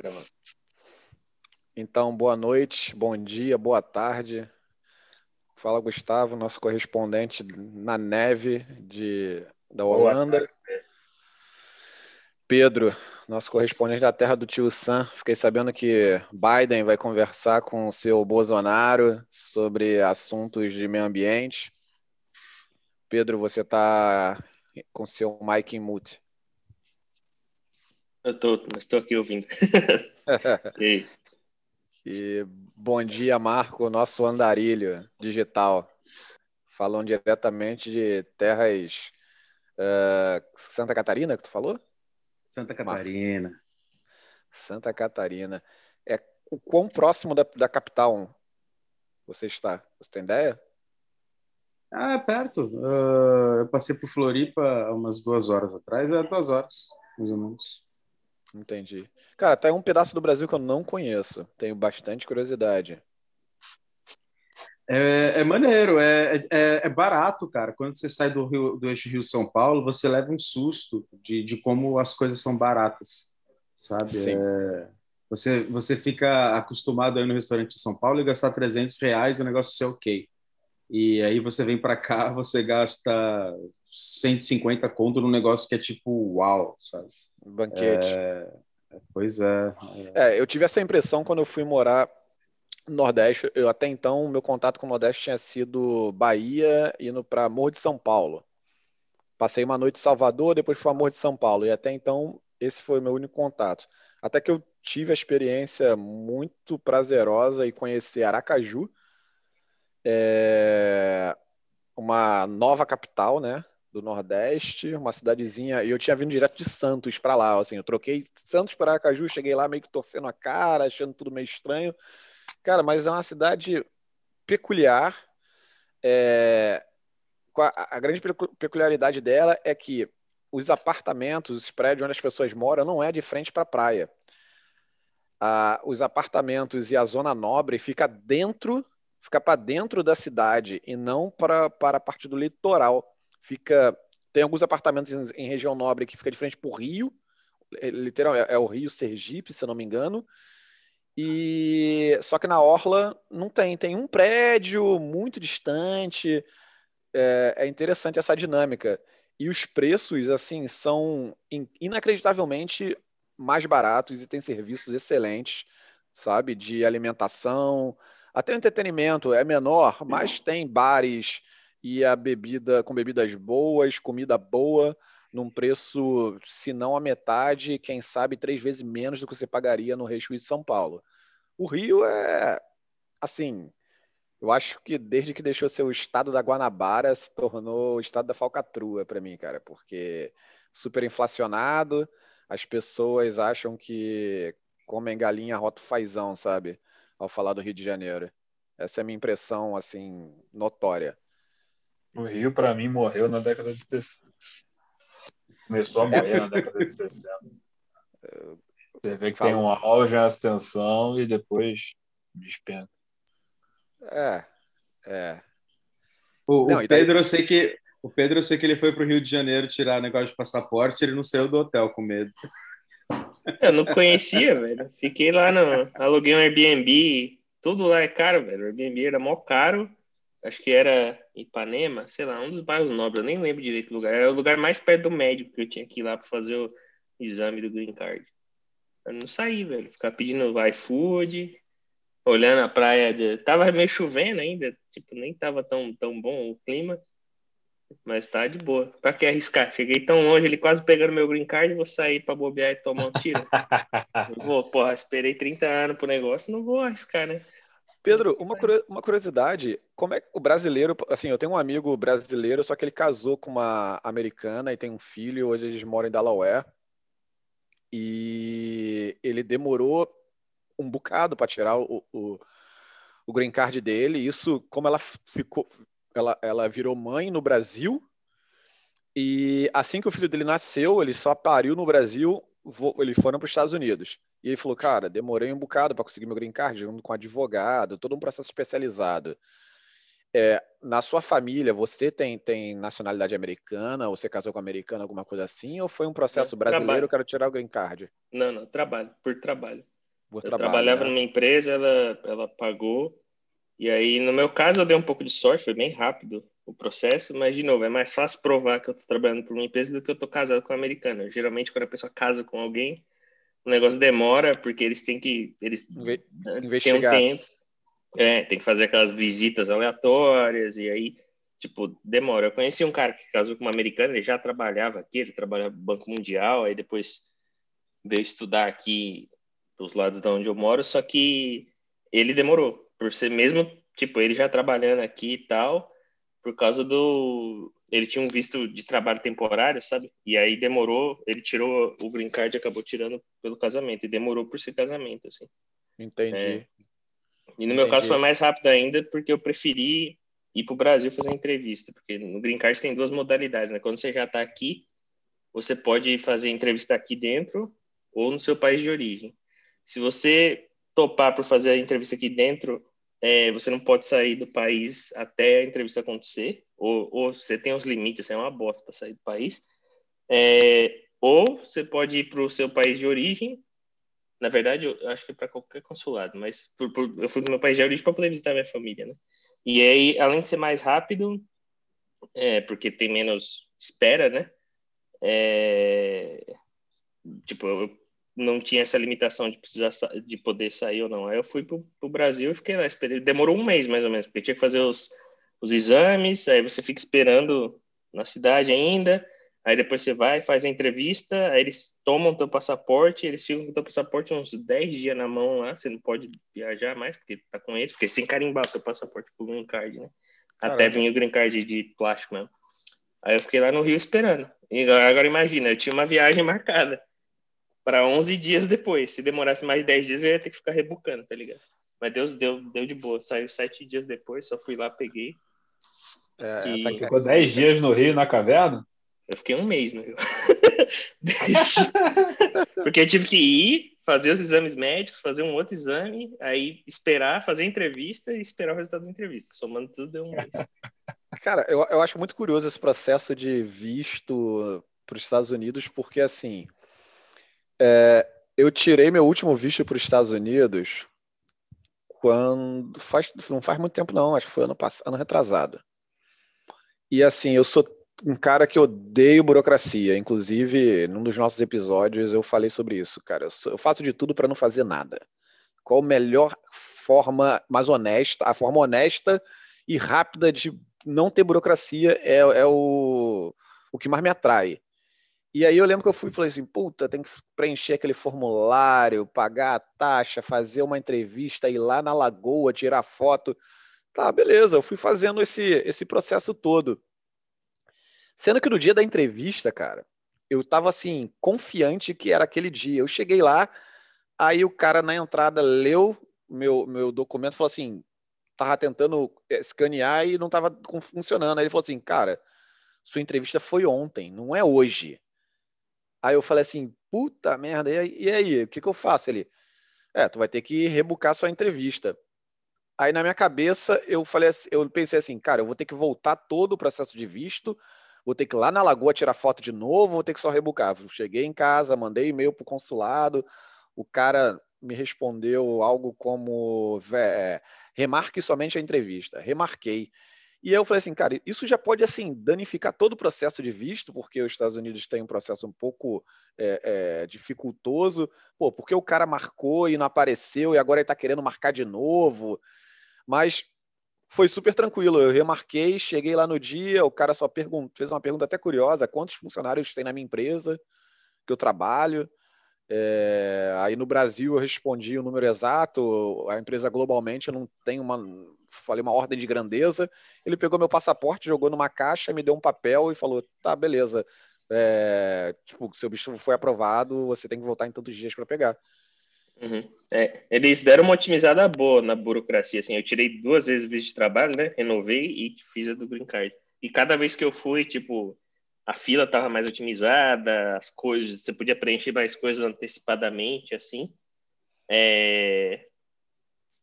gravando. Então, boa noite, bom dia, boa tarde. Fala, Gustavo, nosso correspondente na neve de, da Holanda. Pedro, nosso correspondente da terra do tio Sam. Fiquei sabendo que Biden vai conversar com o seu Bolsonaro sobre assuntos de meio ambiente. Pedro, você está com seu mic em mute. Eu tô, mas estou aqui ouvindo. e, e bom dia, Marco, nosso andarilho digital, falando diretamente de terras uh, Santa Catarina, que tu falou? Santa Catarina. Marco. Santa Catarina. É o quão próximo da, da capital você está? Você tem ideia? Ah, é perto. Uh, eu passei por Floripa umas duas horas atrás, é duas horas, mais ou menos. Entendi. Cara, tá um pedaço do Brasil que eu não conheço. Tenho bastante curiosidade. É, é maneiro, é, é, é, barato, cara. Quando você sai do, Rio, do eixo Rio-São Paulo, você leva um susto de, de como as coisas são baratas, sabe? Sim. É, você, você fica acostumado a ir no restaurante de São Paulo e gastar 300 reais e o negócio ser ok. E aí você vem para cá, você gasta 150 conto num negócio que é tipo uau, sabe? Banquete. É, pois é, é. eu tive essa impressão quando eu fui morar no Nordeste. Eu até então, meu contato com o Nordeste tinha sido Bahia, indo para Morro de São Paulo. Passei uma noite em Salvador, depois fui para Morro de São Paulo. E até então, esse foi o meu único contato. Até que eu tive a experiência muito prazerosa e conhecer Aracaju, é uma nova capital, né? Do Nordeste, uma cidadezinha, e eu tinha vindo direto de Santos para lá, assim, eu troquei Santos para Aracaju, cheguei lá meio que torcendo a cara, achando tudo meio estranho. Cara, mas é uma cidade peculiar. É... A, a grande peculiaridade dela é que os apartamentos, os prédios onde as pessoas moram, não é de frente para a praia. Ah, os apartamentos e a zona nobre fica dentro, fica para dentro da cidade e não para, a parte do litoral fica tem alguns apartamentos em, em região nobre que fica de frente para o Rio, é, literalmente é, é, o Rio Sergipe, se eu não me engano. E só que na orla não tem, tem um prédio muito distante. É, é interessante essa dinâmica. E os preços assim são inacreditavelmente mais baratos e tem serviços excelentes, sabe, de alimentação, até o entretenimento é menor, mas tem bares e a bebida com bebidas boas, comida boa, num preço, se não a metade, quem sabe três vezes menos do que você pagaria no Rio de São Paulo. O Rio é, assim, eu acho que desde que deixou ser o estado da Guanabara, se tornou o estado da falcatrua para mim, cara, porque super inflacionado, as pessoas acham que comem galinha roto fazão, sabe? Ao falar do Rio de Janeiro. Essa é a minha impressão, assim, notória. O Rio, para mim, morreu na década de 60. Começou a morrer na década de 60. Você vê que tem um auge, uma ascensão e depois despenca. É, é. O, não, o Pedro, daí... eu sei que o Pedro, eu sei que ele foi para o Rio de Janeiro tirar negócio de passaporte, ele não saiu do hotel com medo. Eu não conhecia, velho. Fiquei lá no. Aluguei um Airbnb. Tudo lá é caro, velho. O Airbnb era mó caro acho que era Ipanema, sei lá, um dos bairros nobres, eu nem lembro direito do lugar. Era o lugar mais perto do médico que eu tinha que ir lá para fazer o exame do green card. Eu não saí, velho. Ficar pedindo iFood, olhando a praia. De... Tava meio chovendo ainda, tipo, nem tava tão, tão bom o clima. Mas tá de boa. Pra que arriscar? Cheguei tão longe, ele quase pegando meu green card, vou sair pra bobear e tomar um tiro. vou, porra, esperei 30 anos pro negócio, não vou arriscar, né? Pedro, uma, uma curiosidade, como é que o brasileiro, assim, eu tenho um amigo brasileiro, só que ele casou com uma americana e tem um filho, hoje eles moram em Delaware, e ele demorou um bocado para tirar o, o, o, green card dele, isso, como ela ficou, ela, ela virou mãe no Brasil, e assim que o filho dele nasceu, ele só pariu no Brasil, eles foram para os Estados Unidos. E ele falou, cara, demorei um bocado para conseguir meu green card, junto com advogado, todo um processo especializado. É, na sua família, você tem, tem nacionalidade americana? Você casou com americana, alguma coisa assim? Ou foi um processo não, brasileiro, trabalho. quero tirar o green card? Não, não, trabalho, por trabalho. eu trabalho, trabalhava né? numa empresa, ela, ela pagou. E aí, no meu caso, eu dei um pouco de sorte, foi bem rápido o processo, mas, de novo, é mais fácil provar que eu estou trabalhando por uma empresa do que eu estou casado com uma americana. Geralmente, quando a pessoa casa com alguém, o negócio demora, porque eles têm que. Eles Inve têm um tempo. É, tem que fazer aquelas visitas aleatórias, e aí, tipo, demora. Eu conheci um cara que casou com uma americana, ele já trabalhava aqui, ele trabalhava no Banco Mundial, aí depois veio estudar aqui dos lados de onde eu moro, só que ele demorou, por ser mesmo, tipo, ele já trabalhando aqui e tal, por causa do. Ele tinha um visto de trabalho temporário, sabe? E aí demorou, ele tirou o green card e acabou tirando pelo casamento, e demorou por ser casamento, assim. Entendi. É. E no meu caso foi mais rápido ainda, porque eu preferi ir para o Brasil fazer entrevista, porque no green card tem duas modalidades, né? Quando você já está aqui, você pode fazer entrevista aqui dentro ou no seu país de origem. Se você topar por fazer a entrevista aqui dentro, é, você não pode sair do país até a entrevista acontecer, ou, ou você tem os limites, é uma bosta para sair do país. É, ou você pode ir para o seu país de origem. Na verdade, eu acho que para qualquer consulado, mas por, por, eu fui para meu país de origem para poder visitar minha família, né? E aí, além de ser mais rápido, é, porque tem menos espera, né? É, tipo, eu não tinha essa limitação de precisar de poder sair ou não. Aí eu fui para o Brasil e fiquei lá, esperei. Demorou um mês mais ou menos, porque tinha que fazer os, os exames, aí você fica esperando na cidade ainda, aí depois você vai, faz a entrevista, aí eles tomam teu passaporte, eles ficam com teu passaporte uns 10 dias na mão lá, você não pode viajar mais, porque tá com eles, porque eles têm que carimbar teu passaporte com o green card, né? Caramba. Até vir o green card de plástico mesmo. Aí eu fiquei lá no Rio esperando. E agora imagina, eu tinha uma viagem marcada para 11 dias depois. Se demorasse mais 10 dias, eu ia ter que ficar rebucando, tá ligado? Mas Deus deu, deu de boa. Saiu sete dias depois, só fui lá, peguei. É, e... Ficou 10 dias no Rio, na caverna? Eu fiquei um mês no Rio. Porque eu tive que ir, fazer os exames médicos, fazer um outro exame, aí esperar, fazer entrevista e esperar o resultado da entrevista. Somando tudo, deu um mês. Cara, eu, eu acho muito curioso esse processo de visto para os Estados Unidos, porque assim, é, eu tirei meu último visto para os Estados Unidos quando faz não faz muito tempo não, acho que foi ano passado, ano retrasado. E assim, eu sou um cara que odeio burocracia. Inclusive, num dos nossos episódios eu falei sobre isso, cara. Eu, faço de tudo para não fazer nada. Qual a melhor forma mais honesta, a forma honesta e rápida de não ter burocracia é, é o, o que mais me atrai. E aí eu lembro que eu fui e falei assim, puta, tem que preencher aquele formulário, pagar a taxa, fazer uma entrevista, ir lá na lagoa, tirar foto. Tá, beleza, eu fui fazendo esse, esse processo todo. Sendo que no dia da entrevista, cara, eu tava assim, confiante que era aquele dia. Eu cheguei lá, aí o cara na entrada leu meu, meu documento falou assim, tava tentando escanear e não tava funcionando. Aí ele falou assim, cara, sua entrevista foi ontem, não é hoje. Aí eu falei assim, puta merda, e aí, o que, que eu faço? Ele, é, tu vai ter que rebucar sua entrevista. Aí na minha cabeça eu falei, eu pensei assim, cara, eu vou ter que voltar todo o processo de visto, vou ter que ir lá na lagoa tirar foto de novo, vou ter que só rebucar. Cheguei em casa, mandei e-mail pro consulado, o cara me respondeu algo como é, remarque somente a entrevista. Remarquei. E eu falei assim, cara, isso já pode assim danificar todo o processo de visto, porque os Estados Unidos têm um processo um pouco é, é, dificultoso. Pô, porque o cara marcou e não apareceu e agora ele está querendo marcar de novo. Mas foi super tranquilo. Eu remarquei, cheguei lá no dia, o cara só fez uma pergunta até curiosa: quantos funcionários tem na minha empresa que eu trabalho? É, aí no Brasil eu respondi o número exato, a empresa globalmente não tem uma, falei uma ordem de grandeza. Ele pegou meu passaporte, jogou numa caixa, me deu um papel e falou: tá, beleza. É, tipo, seu bicho foi aprovado, você tem que voltar em tantos dias para pegar. Uhum. É, eles deram uma otimizada boa na burocracia. Assim, eu tirei duas vezes visto de trabalho, né? Renovei e fiz a do Green Card. E cada vez que eu fui, tipo, a fila estava mais otimizada, as coisas, você podia preencher mais coisas antecipadamente, assim. É...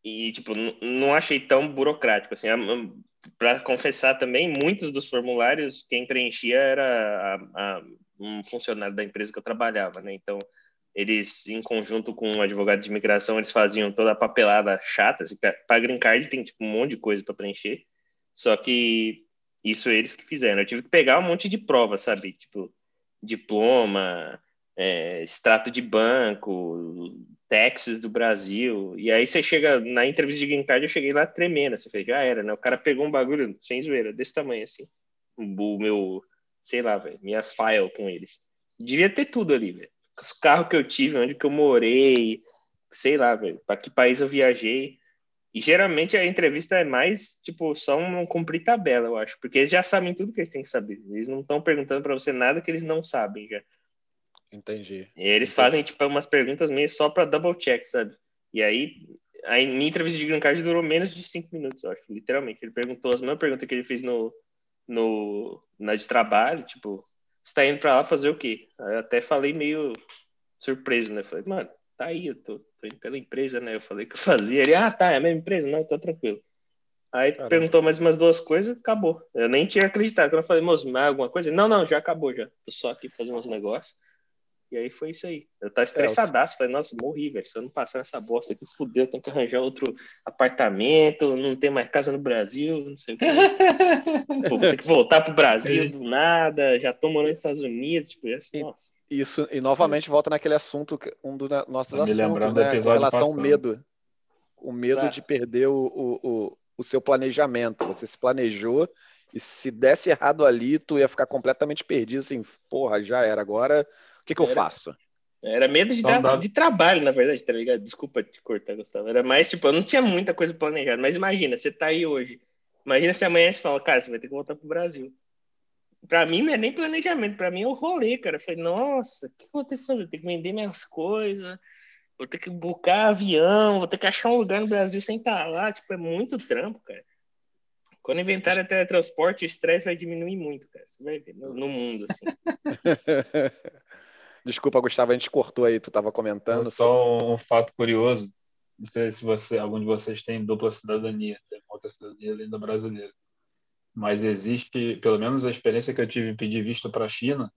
E, tipo, não achei tão burocrático, assim. Para confessar também, muitos dos formulários, quem preenchia era a, a, um funcionário da empresa que eu trabalhava, né? Então, eles, em conjunto com um advogado de imigração, eles faziam toda a papelada chata. Assim, para green card tem tipo, um monte de coisa para preencher. Só que isso eles que fizeram. Eu tive que pegar um monte de prova, sabe? Tipo, diploma, é, extrato de banco, taxas do Brasil. E aí você chega na entrevista de green card, eu cheguei lá tremendo. Você fez, já era, né? O cara pegou um bagulho sem zoeira, desse tamanho assim. O meu, sei lá, velho, minha file com eles. Devia ter tudo ali, velho os carros que eu tive, onde que eu morei, sei lá, velho, para que país eu viajei. E geralmente a entrevista é mais, tipo, só um cumprir tabela, eu acho, porque eles já sabem tudo que eles têm que saber. Eles não estão perguntando para você nada que eles não sabem já. Entendi. E eles Entendi. fazem, tipo, umas perguntas meio só para double check, sabe? E aí, a minha entrevista de green card durou menos de cinco minutos, eu acho, literalmente. Ele perguntou as mesmas perguntas que ele fez no, no, na de trabalho, tipo, está indo para lá fazer o quê? Eu até falei meio surpreso, né? Falei, mano, tá aí, eu tô, tô, indo pela empresa, né? Eu falei que eu fazia. Ele, ah, tá, é a mesma empresa? Não, tá tranquilo. Aí Caramba. perguntou mais umas duas coisas, acabou. Eu nem tinha acreditado. Quando eu falei, moço, mais alguma coisa? Não, não, já acabou, já. Tô só aqui fazendo uns negócios. E aí foi isso aí. Eu tava estressadaço. É, falei, nossa, morri, velho. Se eu não passar nessa bosta aqui, fudeu, tenho que arranjar outro apartamento, não tem mais casa no Brasil, não sei o que. Vou ter que voltar pro Brasil do nada, já tô morando nos Estados Unidos, tipo, assim, nossa. Isso, e novamente volta naquele assunto, um dos nossos tá assuntos, né? Com relação ao medo. O medo tá. de perder o, o, o, o seu planejamento. Você se planejou e se desse errado ali, tu ia ficar completamente perdido, assim, porra, já era. Agora que, que eu faço? Era medo de, dar, de trabalho, na verdade, tá ligado? Desculpa te cortar, Gustavo. Era mais, tipo, eu não tinha muita coisa planejada, mas imagina, você tá aí hoje. Imagina se amanhã você fala, cara, você vai ter que voltar pro Brasil. Pra mim não é nem planejamento, pra mim é o rolê, cara. Eu falei, nossa, o que eu vou ter que fazer? Vou ter que vender minhas coisas, vou ter que buscar avião, vou ter que achar um lugar no Brasil sem estar tá lá. Tipo, é muito trampo, cara. Quando inventarem teletransporte, o estresse vai diminuir muito, cara. Você vai ver no, no mundo, assim. Desculpa, Gustavo, a gente cortou aí, tu estava comentando. Só um fato curioso, não sei se você, algum de vocês tem dupla cidadania, tem outra cidadania além da brasileira. Mas existe, pelo menos a experiência que eu tive em pedir visto para a China,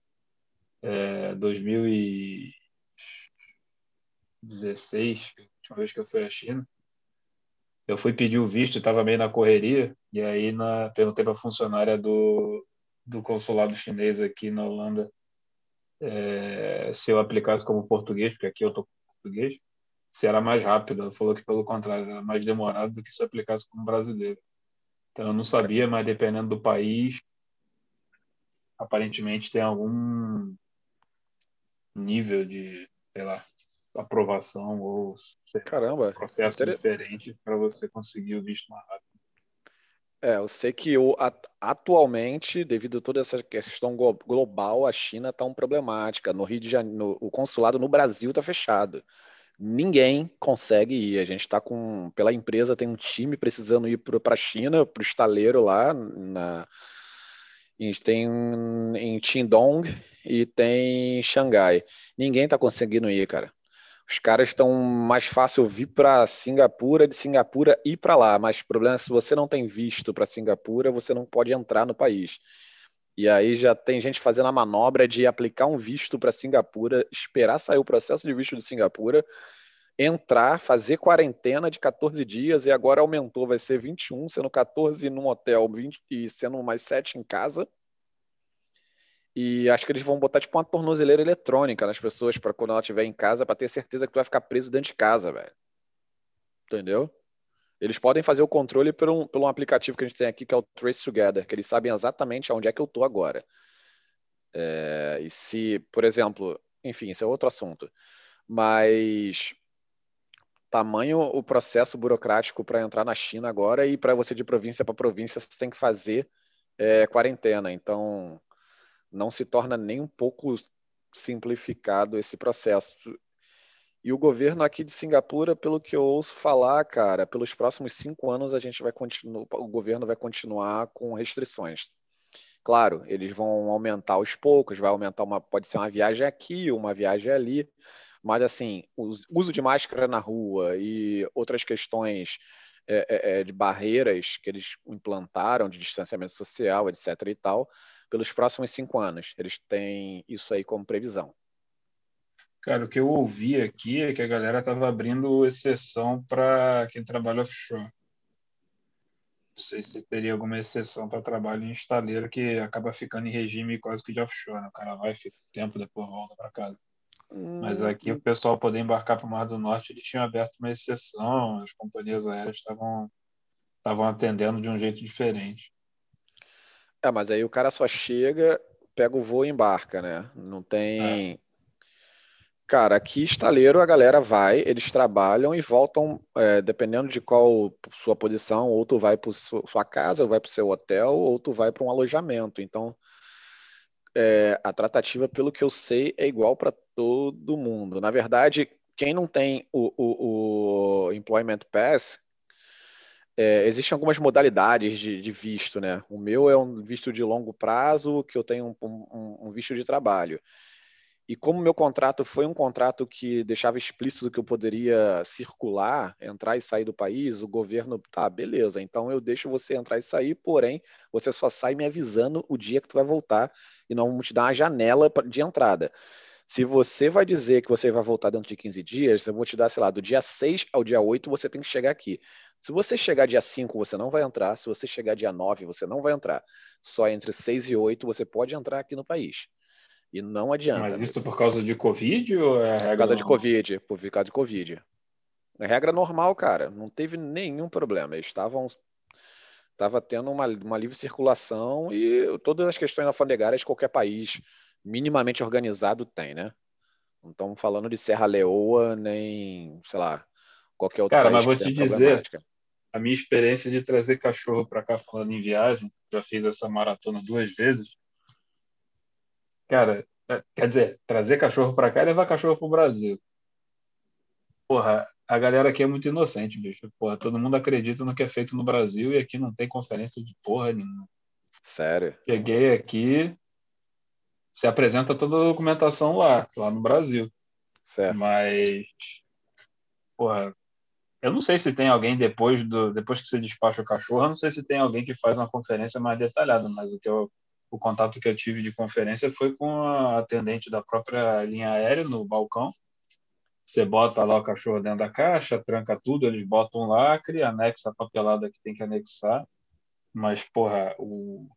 é, 2016, a última vez que eu fui à China, eu fui pedir o visto, estava meio na correria, e aí na, perguntei para a funcionária do, do consulado chinês aqui na Holanda é, se eu aplicasse como português, porque aqui eu estou com português, se era mais rápido. Ela falou que, pelo contrário, era mais demorado do que se aplicasse como brasileiro. Então, eu não sabia, mas dependendo do país, aparentemente tem algum nível de, sei lá, aprovação ou Caramba, processo inter... diferente para você conseguir o visto mais rápido. É, eu sei que o, atualmente, devido a toda essa questão global, a China está um problemática. No Rio de Janeiro, o consulado no Brasil está fechado. Ninguém consegue ir. A gente está com, pela empresa, tem um time precisando ir para a China, para o estaleiro lá. Na, a gente tem em Qingdong e tem em Xangai. Ninguém está conseguindo ir, cara. Os caras estão mais fácil vir para Singapura, de Singapura ir para lá, mas o problema é se você não tem visto para Singapura, você não pode entrar no país. E aí já tem gente fazendo a manobra de aplicar um visto para Singapura, esperar sair o processo de visto de Singapura, entrar, fazer quarentena de 14 dias e agora aumentou, vai ser 21, sendo 14 num hotel 20, e sendo mais 7 em casa. E acho que eles vão botar tipo uma tornozeleira eletrônica nas pessoas para quando ela estiver em casa, para ter certeza que tu vai ficar preso dentro de casa, velho. Entendeu? Eles podem fazer o controle por um, por um aplicativo que a gente tem aqui, que é o Trace Together, que eles sabem exatamente aonde é que eu tô agora. É, e se, por exemplo, enfim, isso é outro assunto. Mas tamanho o processo burocrático para entrar na China agora e para você de província para província você tem que fazer é, quarentena. Então, não se torna nem um pouco simplificado esse processo. E o governo aqui de Singapura, pelo que eu ouço falar, cara, pelos próximos cinco anos a gente vai continuar, o governo vai continuar com restrições. Claro, eles vão aumentar aos poucos, vai aumentar uma, pode ser uma viagem aqui, uma viagem ali, mas assim, o uso de máscara na rua e outras questões é, é, é de barreiras que eles implantaram de distanciamento social, etc. e tal, pelos próximos cinco anos. Eles têm isso aí como previsão. Cara, o que eu ouvi aqui é que a galera estava abrindo exceção para quem trabalha offshore. Não sei se teria alguma exceção para trabalho em estaleiro que acaba ficando em regime quase que de offshore. Né? O cara vai, fica tempo, depois volta para casa. Mas aqui o pessoal poder embarcar para o Mar do Norte, eles tinham aberto uma exceção, as companhias aéreas estavam estavam atendendo de um jeito diferente. É, mas aí o cara só chega, pega o voo e embarca, né? Não tem. É. Cara, aqui estaleiro a galera vai, eles trabalham e voltam, é, dependendo de qual sua posição, ou tu vai para sua casa, ou vai para o seu hotel, ou tu vai para um alojamento. Então, é, a tratativa, pelo que eu sei, é igual para todo mundo. Na verdade, quem não tem o, o, o Employment Pass, é, existem algumas modalidades de, de, visto, né? O meu é um visto de longo prazo, que eu tenho um, um, um visto de trabalho. E como meu contrato foi um contrato que deixava explícito que eu poderia circular, entrar e sair do país, o governo, tá, beleza, então eu deixo você entrar e sair, porém, você só sai me avisando o dia que tu vai voltar e não te dar uma janela de entrada. Se você vai dizer que você vai voltar dentro de 15 dias, eu vou te dar, sei lá, do dia 6 ao dia 8 você tem que chegar aqui. Se você chegar dia 5, você não vai entrar. Se você chegar dia 9, você não vai entrar. Só entre 6 e 8 você pode entrar aqui no país. E não adianta. Mas isso por causa de Covid ou é regra? Por causa de Covid, por causa de Covid. É regra normal, cara. Não teve nenhum problema. Eles estavam. Estava tendo uma, uma livre circulação e todas as questões alfandegárias qualquer país minimamente organizado tem, né? Não estamos falando de Serra Leoa, nem, sei lá, qualquer outro Cara, mas vou te dizer, a minha experiência de trazer cachorro para cá falando em viagem, já fiz essa maratona duas vezes. Cara, é, quer dizer, trazer cachorro para cá e levar cachorro pro Brasil. Porra, a galera aqui é muito inocente, bicho. Porra, todo mundo acredita no que é feito no Brasil e aqui não tem conferência de porra nenhuma. Sério? Cheguei aqui, se apresenta toda a documentação lá, lá no Brasil. Certo. Mas, porra, eu não sei se tem alguém depois do depois que você despacha o cachorro, eu não sei se tem alguém que faz uma conferência mais detalhada, mas o que eu o contato que eu tive de conferência foi com a atendente da própria linha aérea no balcão. Você bota lá o cachorro dentro da caixa, tranca tudo, eles botam um lacre, anexa a papelada que tem que anexar. Mas, porra, o,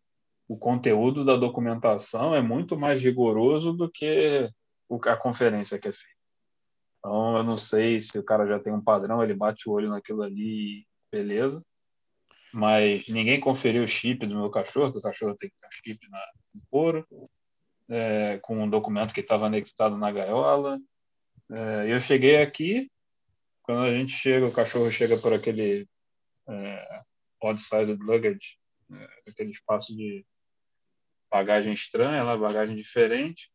o conteúdo da documentação é muito mais rigoroso do que a conferência que é feita. Então, eu não sei se o cara já tem um padrão, ele bate o olho naquilo ali, beleza mas ninguém conferiu o chip do meu cachorro, que o cachorro tem que ter chip na, no couro, é, com um documento que estava anexado na gaiola. É, eu cheguei aqui, quando a gente chega, o cachorro chega por aquele é, odd-sized luggage, é, aquele espaço de bagagem estranha, lá, bagagem diferente.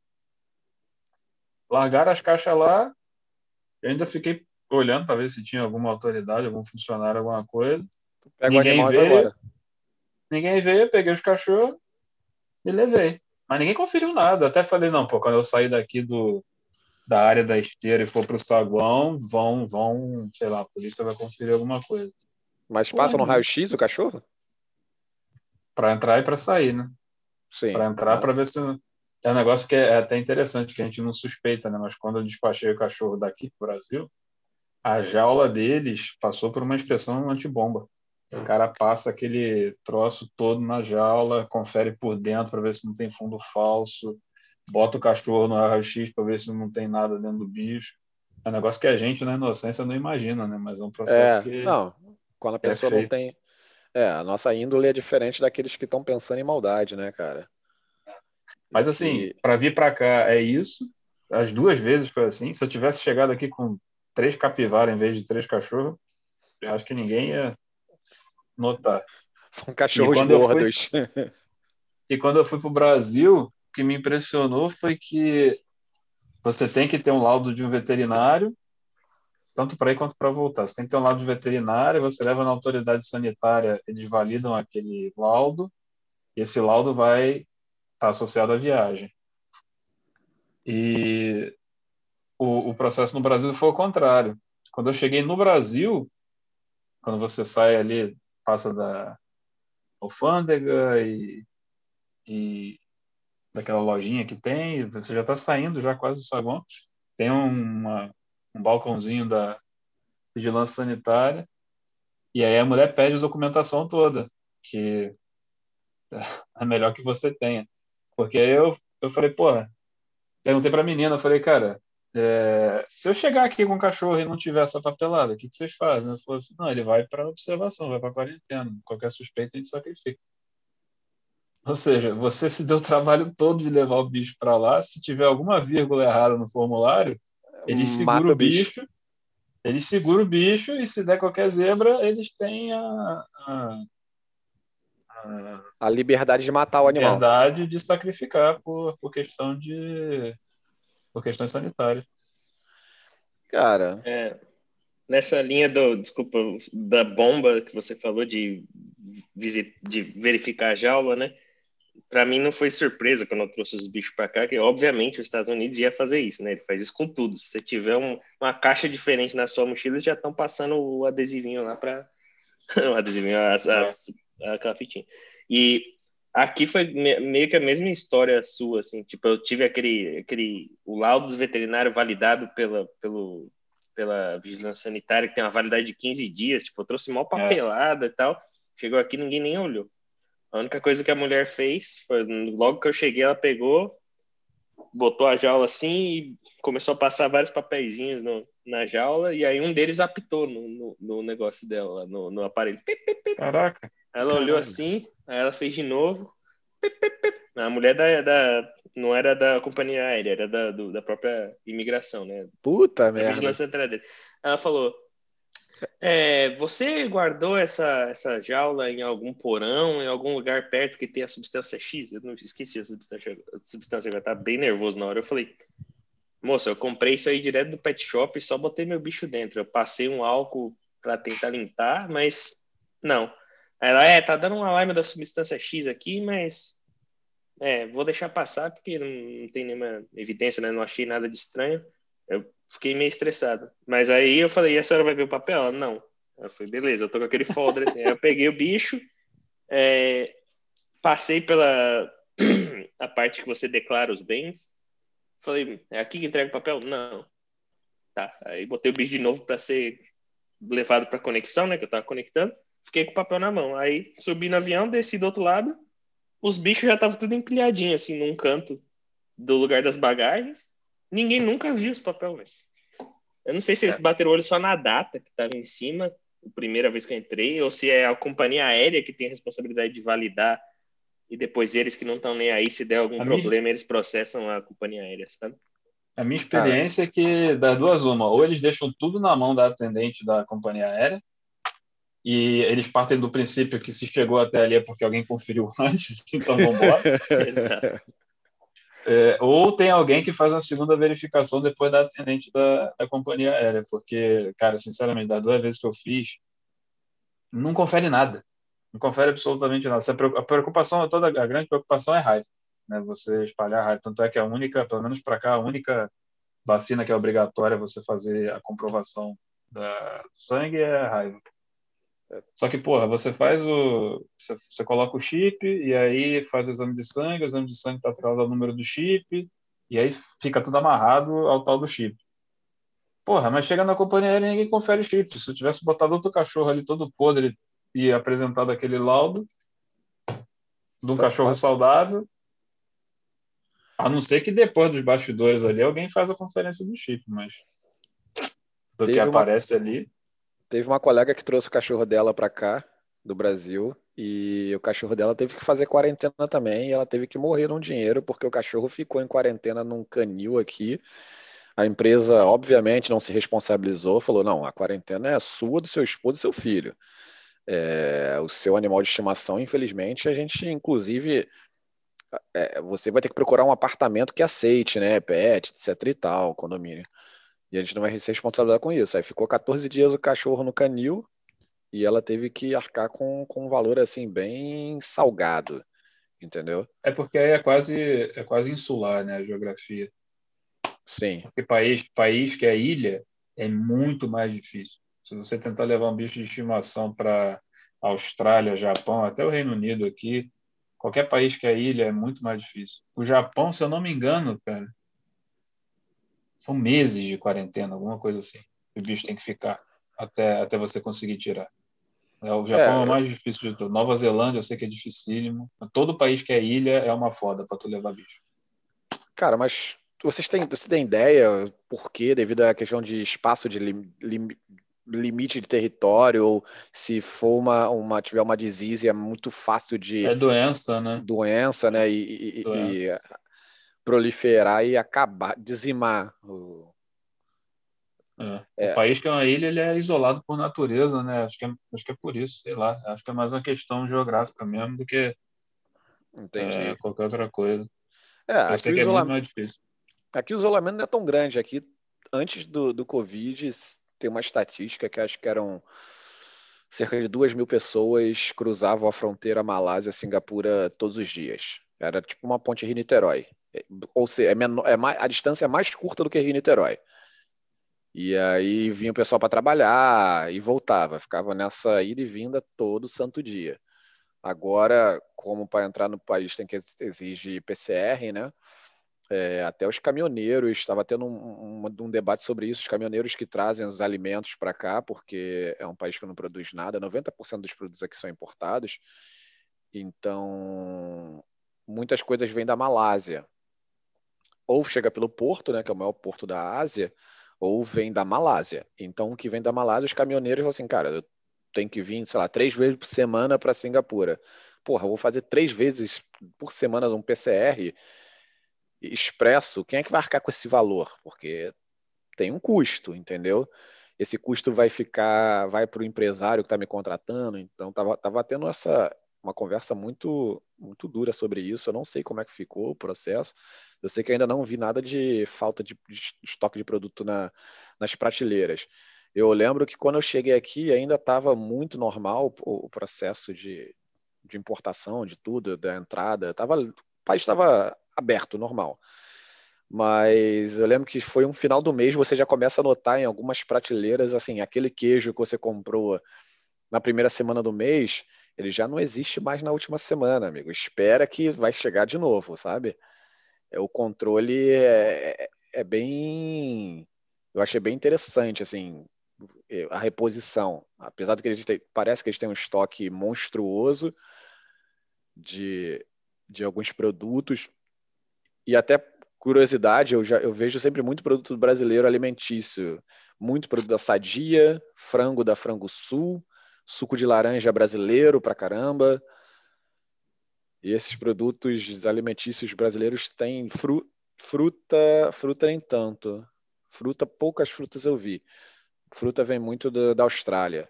Largaram as caixas lá, eu ainda fiquei olhando para ver se tinha alguma autoridade, algum funcionário, alguma coisa. Pega ninguém o veio, agora. Ninguém veio, peguei os cachorros e levei. Mas ninguém conferiu nada. Até falei, não, pô, quando eu sair daqui do, da área da esteira e for para o saguão, vão, vão, sei lá, a polícia vai conferir alguma coisa. Mas passa no raio-x o cachorro? Para entrar e para sair, né? Para entrar, para ver se. É um negócio que é até interessante, que a gente não suspeita, né? Mas quando eu despachei o cachorro daqui para o Brasil, a jaula deles passou por uma inspeção antibomba. O cara passa aquele troço todo na jaula, confere por dentro para ver se não tem fundo falso, bota o cachorro no raio-x para ver se não tem nada dentro do bicho. É um negócio que a gente, na inocência, não imagina, né? Mas é um processo é, que. Não, quando a é pessoa é não tem. É, a nossa índole é diferente daqueles que estão pensando em maldade, né, cara? Mas assim, e... para vir para cá é isso. As duas vezes foi assim. Se eu tivesse chegado aqui com três capivaras em vez de três cachorros, eu acho que ninguém ia notar. São cachorros gordos. Fui... e quando eu fui para o Brasil, o que me impressionou foi que você tem que ter um laudo de um veterinário, tanto para ir quanto para voltar. Você tem que ter um laudo veterinário, você leva na autoridade sanitária, eles validam aquele laudo, e esse laudo vai estar tá associado à viagem. E o, o processo no Brasil foi o contrário. Quando eu cheguei no Brasil, quando você sai ali passa da alfândega e, e daquela lojinha que tem, você já está saindo já quase do saguão. tem uma, um balcãozinho da vigilância sanitária, e aí a mulher pede a documentação toda, que é melhor que você tenha. Porque aí eu, eu falei, porra, perguntei pra menina, eu falei, cara, é, se eu chegar aqui com o cachorro e não tiver essa papelada, o que, que vocês fazem? Ela falou assim, não, ele vai para observação, vai para quarentena, qualquer suspeita a gente sacrifica. Ou seja, você se deu o trabalho todo de levar o bicho para lá, se tiver alguma vírgula errada no formulário, ele segura o bicho, bicho, ele segura o bicho e se der qualquer zebra, eles têm a, a, a, a liberdade de matar o animal. liberdade de sacrificar por, por questão de por questões sanitárias. Cara. É, nessa linha do, desculpa, da bomba que você falou de, de verificar a jaula, né? Para mim não foi surpresa quando eu trouxe os bichos para cá, que obviamente os Estados Unidos ia fazer isso, né? Ele faz isso com tudo. Se você tiver um, uma caixa diferente na sua mochila, eles já estão passando o adesivinho lá para o adesivinho, as, as, aquela fitinha. E Aqui foi meio que a mesma história sua, assim, tipo, eu tive aquele, aquele o laudo veterinário validado pela, pelo, pela vigilância sanitária, que tem uma validade de 15 dias, tipo, eu trouxe mal é. papelada é. e tal, chegou aqui ninguém nem olhou. A única coisa que a mulher fez foi, logo que eu cheguei, ela pegou, botou a jaula assim e começou a passar vários papeizinhos no, na jaula, e aí um deles apitou no, no, no negócio dela, no, no aparelho. Caraca! Ela olhou assim, aí ela fez de novo. A mulher da, da não era da companhia aérea, era da, do, da própria imigração, né? Puta merda. Ela falou: é, você guardou essa, essa jaula em algum porão, em algum lugar perto que tem a substância X? Eu não esqueci a substância, a substância vai estar tá bem nervoso na hora. Eu falei, moça, eu comprei isso aí direto do pet shop e só botei meu bicho dentro. Eu passei um álcool para tentar limpar, mas não. Ela, é, tá dando um alarme da substância X aqui, mas é, vou deixar passar porque não, não tem nenhuma evidência, né? Não achei nada de estranho. Eu fiquei meio estressado. Mas aí eu falei, e a senhora vai ver o papel? Ela, não. Eu falei, beleza, eu tô com aquele folder assim. aí eu peguei o bicho, é, passei pela a parte que você declara os bens. Falei, é aqui que entrega o papel? Não. Tá. Aí botei o bicho de novo para ser levado para conexão, né? Que eu tava conectando. Fiquei com o papel na mão. Aí subi no avião, desci do outro lado. Os bichos já estavam tudo empilhadinho, assim, num canto do lugar das bagagens. Ninguém nunca viu os papéis, velho. Eu não sei se eles é. bateram o olho só na data que estava em cima, a primeira vez que eu entrei, ou se é a companhia aérea que tem a responsabilidade de validar e depois eles que não estão nem aí, se der algum a problema, minha... eles processam a companhia aérea, sabe? A minha experiência ah. é que das duas uma, ou eles deixam tudo na mão da atendente da companhia aérea, e eles partem do princípio que se chegou até ali é porque alguém conferiu antes, então vamos embora. é, ou tem alguém que faz a segunda verificação depois da atendente da, da companhia aérea, porque, cara, sinceramente, das duas vezes que eu fiz, não confere nada. Não confere absolutamente nada. A preocupação, toda a grande preocupação é raiva, né? Você espalhar raiva. Tanto é que a única, pelo menos para cá, a única vacina que é obrigatória você fazer a comprovação da, sangue é a raiva. Só que, porra, você faz o. Você, você, coloca o chip e aí faz o exame de sangue, o exame de sangue está atrelado ao número do chip, e aí fica tudo amarrado ao tal do chip. Porra, mas chega na companhia aérea ninguém confere chip. Se eu tivesse botado outro cachorro ali todo podre e apresentado aquele laudo de um tá cachorro fácil. saudável, a não ser que depois dos bastidores ali alguém faz a conferência do chip, mas do Teve que aparece uma... ali. Teve uma colega que trouxe o cachorro dela para cá, do Brasil, e o cachorro dela teve que fazer quarentena também, e ela teve que morrer num dinheiro, porque o cachorro ficou em quarentena num canil aqui. A empresa, obviamente, não se responsabilizou, falou: não, a quarentena é sua, do seu esposo e seu filho. É, o seu animal de estimação, infelizmente, a gente, inclusive, é, você vai ter que procurar um apartamento que aceite, né? Pet, etc e tal, condomínio. E a gente não vai ser responsabilizado com isso. Aí ficou 14 dias o cachorro no canil e ela teve que arcar com, com um valor assim bem salgado, entendeu? É porque aí é quase é quase insular, né, a geografia. Sim. Porque país país que é ilha é muito mais difícil. Se você tentar levar um bicho de estimação para Austrália, Japão, até o Reino Unido aqui, qualquer país que é ilha é muito mais difícil. O Japão, se eu não me engano, cara, são meses de quarentena, alguma coisa assim. O bicho tem que ficar até, até você conseguir tirar. É, o Japão é, é o mais difícil de tudo. Nova Zelândia eu sei que é dificílimo. Todo país que é ilha é uma foda para tu levar bicho. Cara, mas vocês têm, você tem ideia por quê? Devido à questão de espaço de lim, lim, limite de território, ou se for uma, uma tiver uma disease, é muito fácil de. É doença, né? Doença, né? E, doença. e proliferar e acabar, dizimar o, é. É. O país que é uma ilha, ele é isolado por natureza, né? Acho que, é, acho que é por isso, sei lá. Acho que é mais uma questão geográfica mesmo do que é, qualquer outra coisa. É, aqui o, é isolamento, difícil. aqui o isolamento não é tão grande. Aqui, antes do, do Covid, tem uma estatística que acho que eram cerca de duas mil pessoas cruzavam a fronteira Malásia-Singapura todos os dias. Era tipo uma ponte Rio-Niterói. Ou seja, é menor, é mais, a distância é mais curta do que Rio-Niterói. E aí vinha o pessoal para trabalhar e voltava, ficava nessa ida e vinda todo santo dia. Agora, como para entrar no país tem que exigir PCR, né? É, até os caminhoneiros, estava tendo um, um, um, debate sobre isso, os caminhoneiros que trazem os alimentos para cá, porque é um país que não produz nada, 90% dos produtos aqui são importados, então muitas coisas vêm da Malásia. Ou chega pelo porto, né, que é o maior porto da Ásia, ou vem da Malásia. Então, o que vem da Malásia, os caminhoneiros falam assim, cara, eu tenho que vir, sei lá, três vezes por semana para Singapura. Porra, eu vou fazer três vezes por semana um PCR expresso. Quem é que vai arcar com esse valor? Porque tem um custo, entendeu? Esse custo vai ficar, vai para o empresário que está me contratando. Então, tava, tava tendo essa uma conversa muito muito dura sobre isso. Eu não sei como é que ficou o processo. Eu sei que ainda não vi nada de falta de, estoque de produto na, nas prateleiras. Eu lembro que quando eu cheguei aqui ainda estava muito normal o, o processo de, de, importação de tudo, da entrada. Tava, o país estava aberto, normal. Mas eu lembro que foi um final do mês, você já começa a notar em algumas prateleiras, assim, aquele queijo que você comprou na primeira semana do mês, ele já não existe mais na última semana, amigo. Espera que vai chegar de novo, sabe? É, o controle é, é, é bem. Eu achei bem interessante, assim, a reposição. Apesar de que eles têm, parece que eles têm um estoque monstruoso de, de alguns produtos. E até curiosidade, eu, já, eu vejo sempre muito produto brasileiro alimentício. Muito produto da Sadia, frango da Frango Sul, suco de laranja brasileiro pra caramba. E esses produtos alimentícios brasileiros têm fru fruta, fruta nem tanto. Fruta, poucas frutas eu vi. Fruta vem muito do, da Austrália.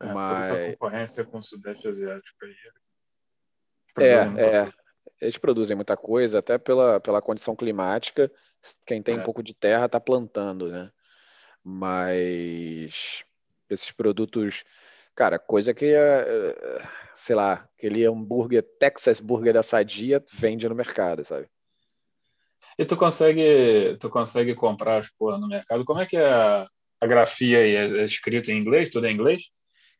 É, mas... concorrência com o Sudeste Asiático aí. É, é. Eles produzem muita coisa, até pela, pela condição climática. Quem tem é. um pouco de terra está plantando, né? Mas esses produtos Cara, coisa que, é, sei lá, aquele hambúrguer, Texas Burger da Sadia, vende no mercado, sabe? E tu consegue, tu consegue comprar as porra no mercado? Como é que é a, a grafia aí? É, é escrito em inglês? Tudo é em inglês?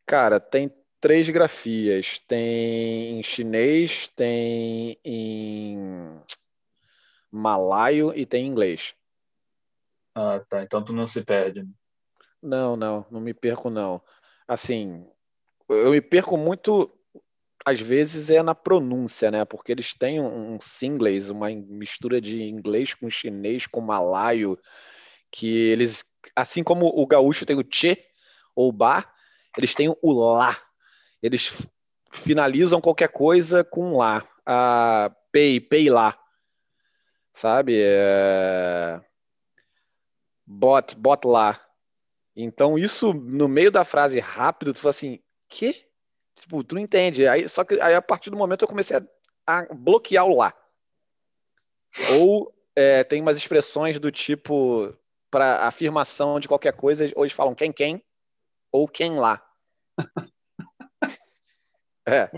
Cara, tem três grafias. Tem em chinês, tem em malaio e tem em inglês. Ah, tá. Então tu não se perde. Né? Não, não, não me perco, não assim, eu me perco muito, às vezes, é na pronúncia, né? Porque eles têm um, singlês, uma mistura de inglês com chinês, com malaio, que eles, assim como o gaúcho tem o che ou ba, eles têm o lá. Eles finalizam qualquer coisa com lá. A pei, pei lá. Sabe? É... Bot, bot lá. Então, isso no meio da frase rápido, tu fala assim, que? Tipo, tu não entende. Aí, só que aí, a partir do momento, eu comecei a, a bloquear o lá. Ou é, tem umas expressões do tipo, para afirmação de qualquer coisa, hoje falam quem, quem, ou quem lá. é.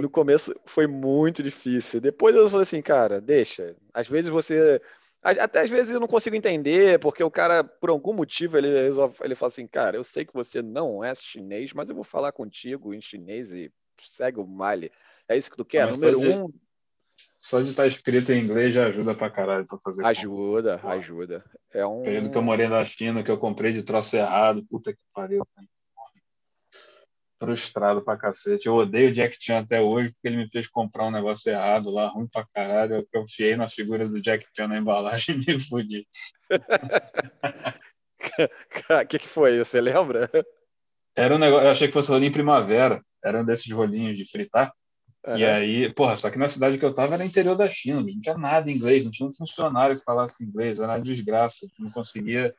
No começo foi muito difícil. Depois eu falei assim, cara, deixa. Às vezes você até às vezes eu não consigo entender, porque o cara, por algum motivo, ele resolve, ele fala assim, cara, eu sei que você não é chinês, mas eu vou falar contigo em chinês e segue o baile. É isso que tu quer? Número um. Só de estar tá escrito em inglês já ajuda pra caralho pra fazer. Ajuda, compra. ajuda. É um. período que eu morei na China, que eu comprei de troço errado, puta que pariu. Frustrado pra cacete. Eu odeio o Jack Chan até hoje, porque ele me fez comprar um negócio errado lá, ruim pra caralho. Eu confiei na figura do Jack Chan na embalagem e me fudi. O que, que foi? Você lembra? Era um negócio, eu achei que fosse rolinho primavera. Era um desses rolinhos de fritar. Uhum. E aí, porra, só que na cidade que eu tava era interior da China, não tinha nada em inglês, não tinha um funcionário que falasse inglês, era uma desgraça, tu não conseguia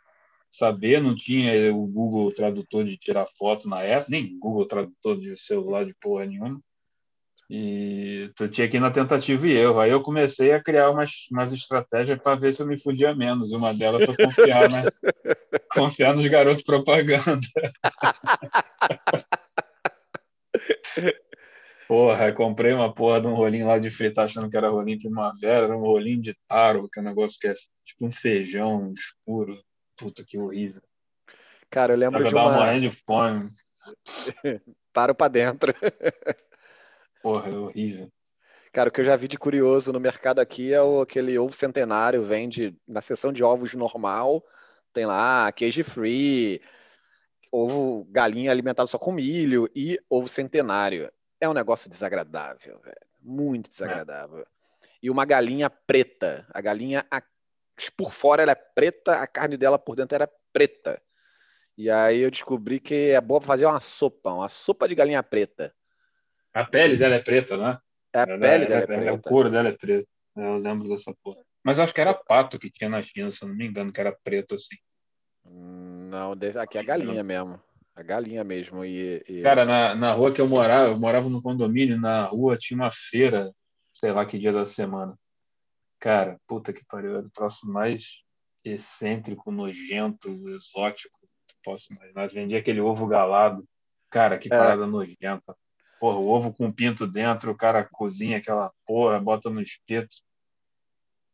saber, não tinha o Google Tradutor de tirar foto na época, nem Google Tradutor de celular de porra nenhuma. E tu tinha que ir na tentativa e erro. Aí eu comecei a criar umas, umas estratégias para ver se eu me fudia menos. E uma delas foi confiar, né? confiar nos garotos propaganda. Porra, comprei uma porra de um rolinho lá de fritar achando que era rolinho primavera, era um rolinho de taro, que é um negócio que é tipo um feijão escuro. Puta que horrível. Cara, eu lembro eu de uma... morrendo de fome. taro pra dentro. Porra, é horrível. Cara, o que eu já vi de curioso no mercado aqui é o, aquele ovo centenário, vende na seção de ovos normal, tem lá queijo free, ovo galinha alimentado só com milho e ovo centenário é um negócio desagradável, velho. Muito desagradável. É. E uma galinha preta. A galinha, a... por fora ela é preta, a carne dela por dentro era preta. E aí eu descobri que é boa fazer uma sopa, uma sopa de galinha preta. A pele dela é preta, né? É a ela, pele dela é, é preta. O couro dela é preto. Eu lembro dessa porra. Mas acho que era pato que tinha na China, se eu não me engano, que era preto assim. Não, aqui é galinha mesmo. A galinha mesmo. E, e... Cara, na, na rua que eu morava, eu morava no condomínio, na rua tinha uma feira, sei lá que dia da semana. Cara, puta que pariu, era o troço mais excêntrico, nojento, exótico que posso imaginar. Vendia aquele ovo galado. Cara, que é. parada é. nojenta. Porra, o ovo com pinto dentro, o cara cozinha aquela porra, bota no espeto.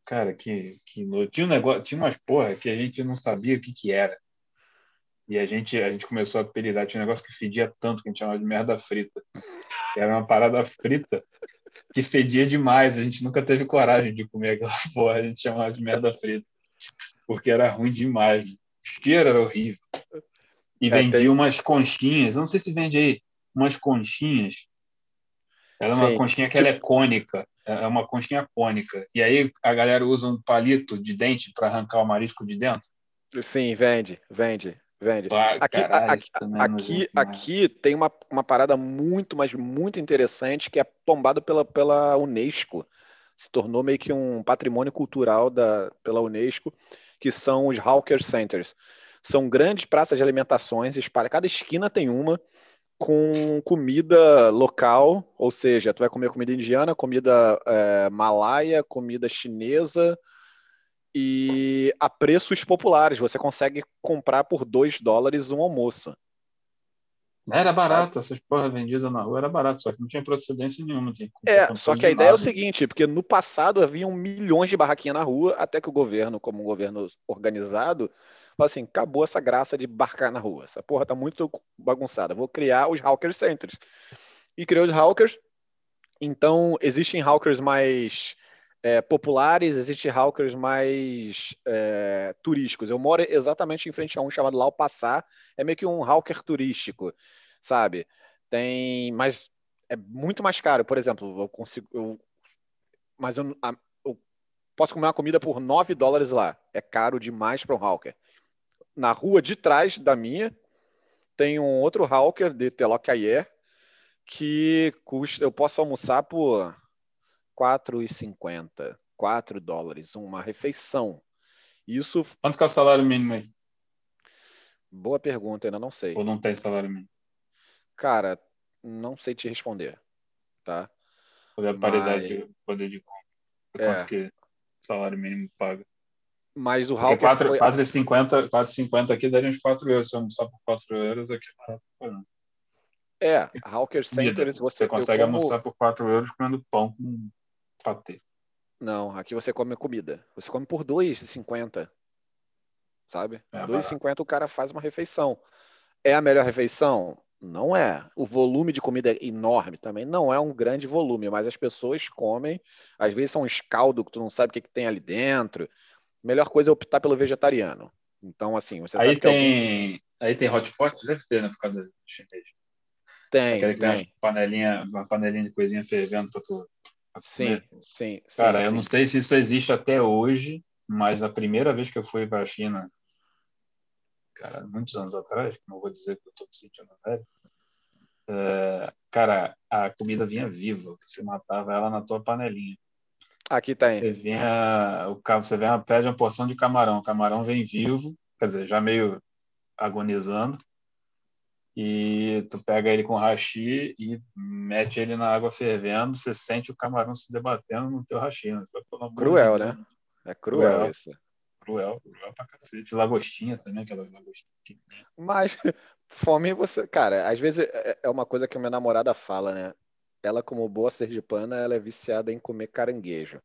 Cara, que, que nojo. Tinha um negócio, tinha umas porra que a gente não sabia o que que era. E a gente, a gente começou a apelidar, tinha um negócio que fedia tanto que a gente chamava de merda frita. Era uma parada frita que fedia demais. A gente nunca teve coragem de comer aquela porra, a gente chamava de merda frita. Porque era ruim demais. O cheiro era horrível. E é, vendia tem... umas conchinhas, não sei se vende aí, umas conchinhas. Ela é uma Sim. conchinha que ela é cônica, é uma conchinha cônica. E aí a galera usa um palito de dente para arrancar o marisco de dentro. Sim, vende, vende. Vende. aqui, caralho, aqui, aqui, aqui, tem uma, uma parada muito, mas muito interessante que é tombado pela, pela Unesco. Se tornou meio que um patrimônio cultural da, pela Unesco, que são os Hawker Centers. São grandes praças de alimentações, espalha, cada esquina tem uma com comida local, ou seja, tu vai comer comida indiana, comida é, malaia, comida chinesa, e a preços populares. Você consegue comprar por 2 dólares um almoço. Era barato, essas porra vendidas na rua era barato, só que não tinha procedência nenhuma. É, só que a ideia nada. é o seguinte, porque no passado havia milhões de barraquinhas na rua, até que o governo, como um governo organizado, falou assim, acabou essa graça de barcar na rua, essa porra tá muito bagunçada, vou criar os Hawker Centers. E criou os Hawkers, então existem Hawkers mais é, populares, existem hawkers mais é, turísticos. Eu moro exatamente em frente a um chamado Lau Passar, é meio que um hawker turístico, sabe? Tem, mas é muito mais caro. Por exemplo, eu consigo, eu, mas eu, eu posso comer uma comida por 9 dólares lá. É caro demais para um hawker. Na rua de trás da minha tem um outro hawker de Telok Ayer que custa, eu posso almoçar por 4,50, 4 dólares, uma refeição. Isso. Quanto que é o salário mínimo aí? Boa pergunta, ainda não sei. Ou não tem salário mínimo? Cara, não sei te responder, tá? Poder a paridade de poder de compra. É. Quanto que salário mínimo paga? Mas o Hawker 4,50 foi... aqui daria uns 4 euros. Se eu almoçar por 4 euros, aqui é barato. É, Hawker Centers você, você consegue como... almoçar por 4 euros comendo pão com patê. Não, aqui você come comida. Você come por 2,50. Sabe? É 2,50 o cara faz uma refeição. É a melhor refeição? Não é. O volume de comida é enorme também. Não é um grande volume, mas as pessoas comem. Às vezes são um escaldo que tu não sabe o que, que tem ali dentro. Melhor coisa é optar pelo vegetariano. Então, assim, você aí sabe tem, algum... Aí tem hotpot? Deve ter, né? Por causa do chinês. Tem, Aquele que tem tem. uma panelinha, uma panelinha de coisinha fervendo para tu. Sim, comer. sim, sim. Cara, eu sim. não sei se isso existe até hoje, mas a primeira vez que eu fui para a China, cara, muitos anos atrás, não vou dizer que eu estou me sentindo velho, é, cara, a comida vinha viva, você matava ela na tua panelinha. Aqui tem. Você vinha, o ca- você vem, pede uma porção de camarão, o camarão vem vivo, quer dizer, já meio agonizando, e tu pega ele com hashi e mete ele na água fervendo, você sente o camarão se debatendo no teu hashi. Né? Cruel, né? É cruel, Cruel. isso. Cruel, cruel pra cacete. Lagostinha também, aquela lagostinha. que- Mas fome você, cara, às vezes é é uma coisa que a minha namorada fala, né? Ela, como boa sergipana, ela é viciada em comer caranguejo.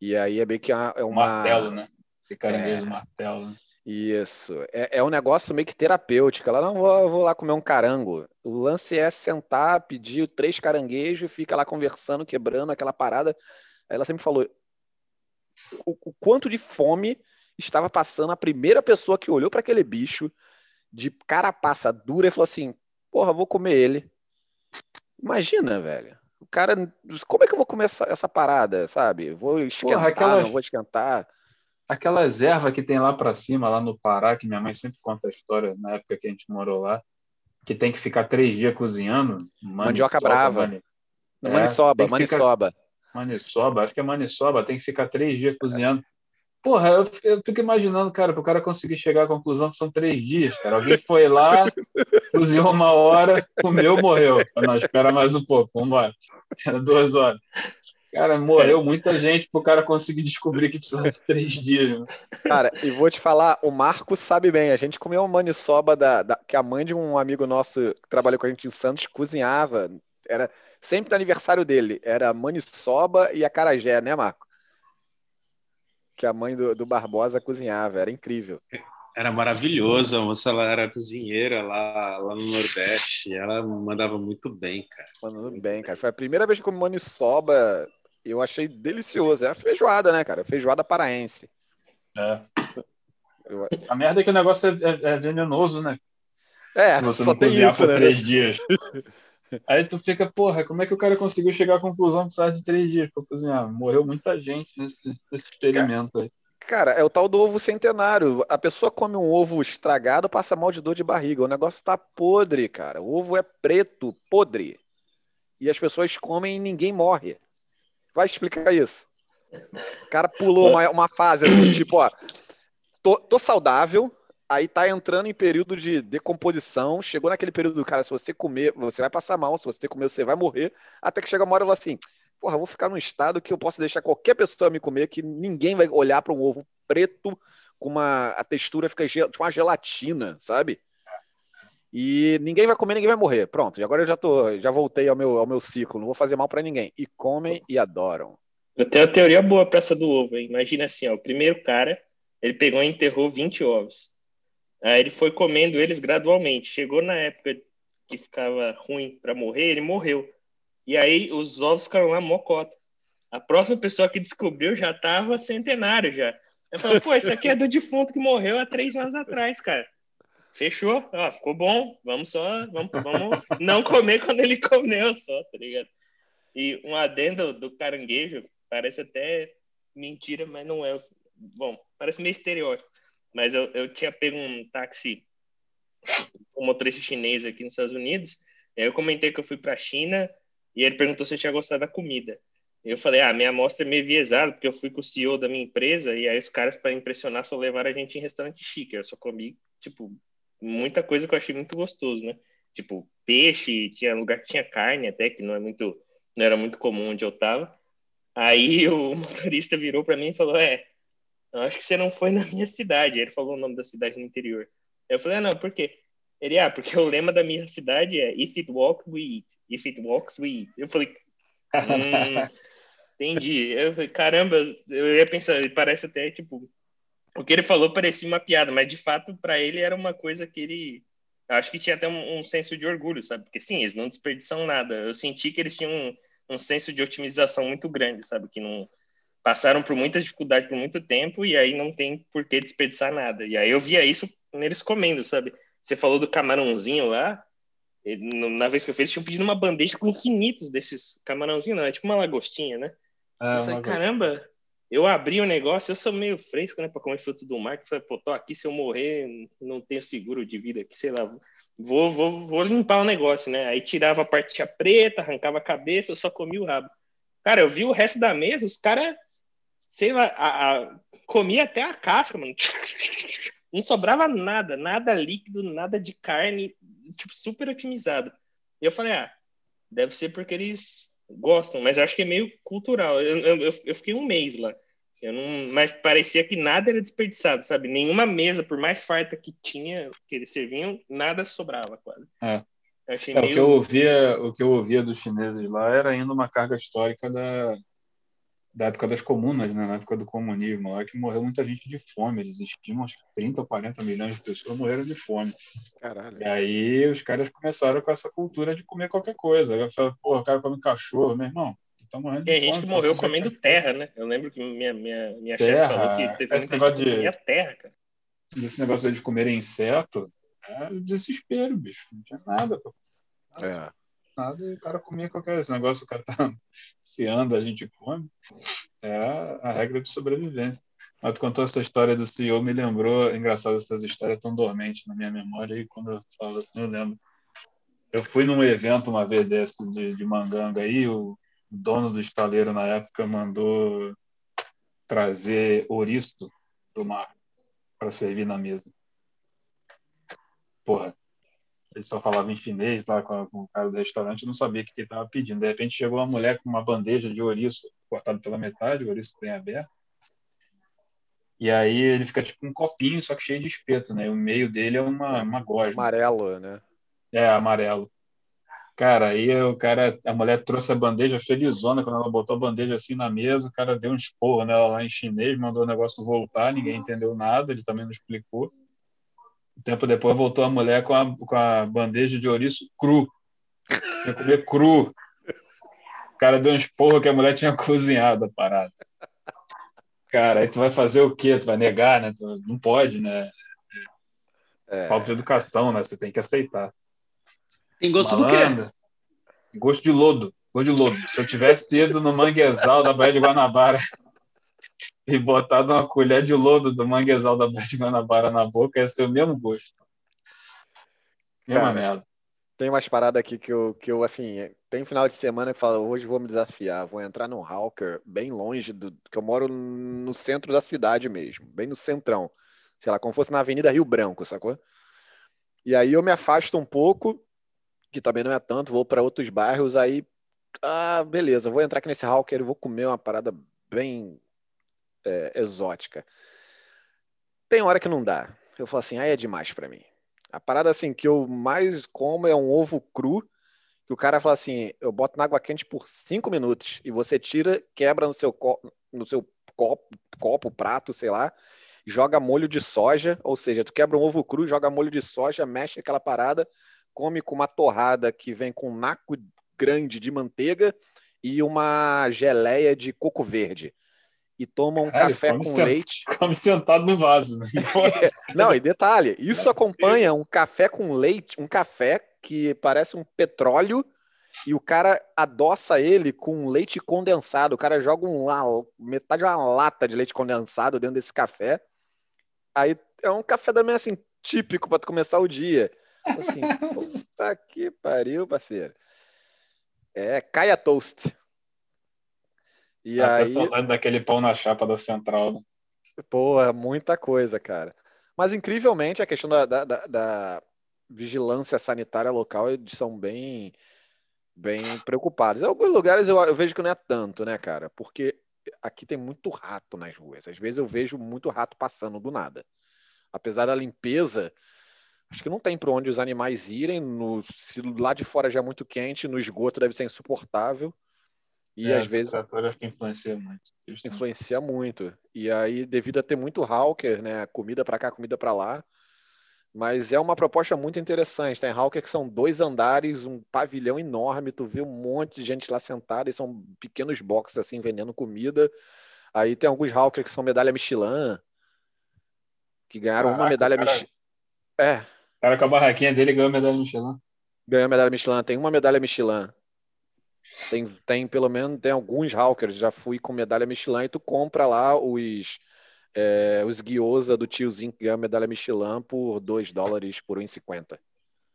E aí é bem que é uma. martelo, né? Esse caranguejo É. martelo. Né? Isso. É, é um negócio meio que terapêutico. Ela não vou, vou lá comer um carango. O lance é sentar, pedir três caranguejos, fica lá conversando, quebrando aquela parada. Aí Ela sempre falou o, o quanto de fome estava passando a primeira pessoa que olhou para aquele bicho de carapaça dura e falou assim: Porra, vou comer ele. Imagina, velho. O cara, como é que eu vou comer essa, essa parada, sabe? Vou esquentar, aquelas- não vou esquentar. Aquelas ervas que tem lá pra cima, lá no Pará, que minha mãe sempre conta a história, na época que a gente morou lá, que tem que ficar três dias cozinhando. Mandioca brava. mani- É, ficar- maniçoba. Maniçoba, acho que é maniçoba, tem que ficar três dias cozinhando. Porra, eu fico, eu fico imaginando, cara, para o cara conseguir chegar à conclusão que são três dias, cara. Alguém foi lá, cozinhou uma hora, comeu, morreu. Não, espera mais um pouco, vamos embora. Era duas horas. Cara, morreu muita gente para o cara conseguir descobrir que precisava de três dias. mano. Cara, e vou te falar, o Marco sabe bem. A gente comeu uma maniçoba da, da- que a mãe de um amigo nosso que trabalhou com a gente em Santos cozinhava. Era sempre no aniversário dele. Era a maniçoba e a carajé, né, Marco? Que a mãe do, do Barbosa cozinhava. Era incrível. Era maravilhoso, a moça ela era cozinheira lá, lá no Nordeste. Ela mandava muito bem, cara. Mandando bem, cara. Foi a primeira vez que eu comi maniçoba. Eu achei delicioso. É a feijoada, né, cara? Feijoada paraense. É. Eu- A merda é que o negócio é, é- é venenoso, né? É, você só não cozinhar isso, por né? três dias. Aí tu fica, porra, como é que o cara conseguiu chegar à conclusão que precisava de três dias para cozinhar? Morreu muita gente nesse, nesse experimento aí. Cara, é o tal do ovo centenário. A pessoa come um ovo estragado, passa mal de dor de barriga. O negócio tá podre, cara. O ovo é preto, podre. E as pessoas comem e ninguém morre. Vai explicar isso. O cara pulou uma, uma fase assim, tipo, ó, tô, tô saudável, aí tá entrando em período de decomposição, chegou naquele período, cara, se você comer, você vai passar mal, se você comer, você vai morrer, até que chega uma hora e assim, porra, vou ficar num estado que eu posso deixar qualquer pessoa me comer, que ninguém vai olhar para um ovo preto com uma a textura fica tipo uma gelatina, sabe? E ninguém vai comer, ninguém vai morrer. Pronto, e agora eu já tô, já voltei ao meu, ao meu ciclo, não vou fazer mal para ninguém. E comem e adoram. Eu tenho uma teoria boa pra essa do ovo. hein? Imagina assim, ó, o primeiro cara, ele pegou e enterrou 20 ovos. Aí ele foi comendo eles gradualmente. Chegou na época que ficava ruim pra morrer, ele morreu. E aí os ovos ficaram lá mocota. A próxima pessoa que descobriu já tava centenário já. Eu falei, pô, isso aqui é do defunto que morreu há três anos atrás, cara. Fechou? Ó, ficou bom. Vamos só, vamos, vamos não comer quando ele comeu só, tá ligado? E um adendo do caranguejo, parece até mentira, mas não é. Bom, parece meio estereótipo. Mas eu, eu tinha pego um táxi um motorista chinês aqui nos Estados Unidos. E aí eu comentei que eu fui pra China e ele perguntou se eu tinha gostado da comida. Eu falei, ah, minha amostra é meio viesada, porque eu fui com o CEO da minha empresa e aí os caras, para impressionar, só levaram a gente em restaurante chique. Eu só comi, tipo, muita coisa que eu achei muito gostoso, né? Tipo, peixe, tinha lugar que tinha carne até, que não é muito, não era muito comum onde eu tava. Aí o motorista virou para mim e falou, é, eu acho que você não foi na minha cidade. Ele falou o nome da cidade no interior. Eu falei, ah, não, por quê? Ele, ah, porque o lema da minha cidade é If it walks, we eat. If it walks, we eat. Eu falei, hum, entendi. Eu falei, caramba, eu ia pensar, parece até, tipo, o que ele falou parecia uma piada, mas de fato, para ele era uma coisa que ele acho que tinha até um, um, senso de orgulho, sabe? Porque sim, eles não desperdiçam nada. Eu senti que eles tinham um, um senso de otimização muito grande, sabe? Que não passaram por muitas dificuldades por muito tempo e aí não tem por que desperdiçar nada. E aí eu via isso neles comendo, sabe? Você falou do camarãozinho lá. Na vez que eu fiz, eles tinham pedido uma bandeja com infinitos desses camarãozinhos, não, é tipo uma lagostinha, né? É, eu falei, caramba, eu abri o negócio, eu sou meio fresco, né, para comer fruto do mar, que falei, pô, tô aqui, se eu morrer, não tenho seguro de vida aqui, sei lá, vou, vou, vou limpar o negócio, né? Aí tirava a parte preta, arrancava a cabeça, eu só comia o rabo. Cara, eu vi o resto da mesa, os caras, sei lá, a, a, comia até a casca, mano. Não sobrava nada, nada líquido, nada de carne, tipo, super otimizado. E eu falei, ah, deve ser porque eles gostam, mas acho que é meio cultural. Eu, eu, eu fiquei um mês lá. Eu não, mas parecia que nada era desperdiçado, sabe? Nenhuma mesa, por mais farta que tinha, que eles serviam, nada sobrava quase. É. é meio... o, que eu ouvia, o que eu ouvia dos chineses lá era ainda uma carga histórica da, da época das comunas, né? na época do comunismo, lá que morreu muita gente de fome. Eles estimam que 30 ou 40 milhões de pessoas morreram de fome. Caralho. E aí os caras começaram com essa cultura de comer qualquer coisa. Eu falei, porra, o cara come cachorro, meu irmão. Tá morrendo Tem gente que morreu comendo terra, né? Eu lembro que minha, minha, minha chefe falou que teve esse muita gente de... que terra, cara. Esse negócio de comer inseto é desespero, bicho. Não tinha nada. Pô. É nada e o cara comia qualquer esse negócio, o cara tá se anda, a gente come. É a, regra de sobrevivência. Mas tu contou essa história do CEO, me lembrou, é engraçado essas histórias tão dormentes na minha memória, e quando eu falo assim, eu lembro. Eu fui num evento uma vez desse de, de manganga aí, o dono do estaleiro na época mandou trazer ouriço do mar para servir na mesa. Porra, ele só falava em chinês lá com, com o cara do restaurante, não sabia o que ele estava pedindo. De repente chegou uma mulher com uma bandeja de ouriço cortado pela metade, o ouriço bem aberto. E aí ele fica tipo um copinho, só que cheio de espeto, né? O meio dele é uma, uma gosma. Amarelo, né? É, amarelo. Cara, aí o cara, a mulher trouxe a bandeja felizona, quando ela botou a bandeja assim na mesa, o cara deu um esporro nela lá em chinês, mandou o negócio voltar, ninguém entendeu nada, ele também não explicou. Um tempo depois voltou a mulher com a, com a bandeja de ouriço cru. Ia comer cru. O cara deu um esporro que a mulher tinha cozinhado a parada. Cara, aí tu vai fazer o quê? Tu vai negar, né? Tu não pode, né? É. Falta de educação, né? Você tem que aceitar. Tem gosto Malandro. do quê? Gosto de lodo. Gosto de lodo. Se eu tivesse ido no manguezal da Baía de Guanabara e botado uma colher de lodo do manguezal da Baía de Guanabara na boca, ia ser o mesmo gosto. Mesma Cara, merda. Tem umas paradas aqui que eu, que eu, assim, tem final de semana que fala, hoje vou me desafiar, vou entrar num Hawker bem longe do. que eu moro no centro da cidade mesmo, bem no centrão. Sei lá, como fosse na Avenida Rio Branco, sacou? E aí eu me afasto um pouco, que também não é tanto, vou para outros bairros, aí. Ah, beleza, vou entrar aqui nesse Hawker e vou comer uma parada bem é, exótica. Tem hora que não dá. Eu falo assim, aí é demais para mim. A parada assim que eu mais como é um ovo cru, que o cara fala assim, eu boto na água quente por cinco minutos e você tira, quebra no seu copo, no seu copo, copo, prato, sei lá, joga molho de soja, ou seja, tu quebra um ovo cru, joga molho de soja, mexe aquela parada, come com uma torrada que vem com um naco grande de manteiga e uma geleia de coco verde e toma um café com leite. Come sentado no vaso. Né? Não, e detalhe, isso acompanha um café com leite, um café que parece um petróleo e o cara adoça ele com leite condensado. O cara joga um, metade de uma lata de leite condensado dentro desse café. Aí é um café da manhã assim típico para começar o dia. Assim, puta que pariu, parceiro. É, caia toast. E ah, aí. saudade daquele pão na chapa da central. Né? Pô, é muita coisa, cara. Mas incrivelmente a questão da, da, da, da vigilância sanitária local eles são bem, bem preocupados. Em alguns lugares eu, eu, vejo que não é tanto, né, cara? Porque aqui tem muito rato nas ruas. Às vezes eu vejo muito rato passando do nada. Apesar da limpeza, acho que não tem para onde os animais irem. No, se lá de fora já é muito quente, no esgoto deve ser insuportável. E é, às vezes. acho que influencia muito. Influencia muito. E aí, devido a ter muito hawker, né? Comida para cá, comida para lá, Mas é uma proposta muito interessante. Tem Hawker que são dois andares, um pavilhão enorme, tu vê um monte de gente lá sentada e são pequenos boxes assim vendendo comida. Aí tem alguns Hawker que são medalha Michelin, que ganharam Caraca, uma medalha cara, Michelin. É. O cara com a barraquinha dele ganhou a medalha Michelin. Ganhou a medalha Michelin, tem uma medalha Michelin. Tem, tem pelo menos tem alguns Hawkers, já fui com medalha Michelin e tu compra lá os é, os guiosa do tiozinho que ganha medalha Michelin por 2 dólares por 1,50.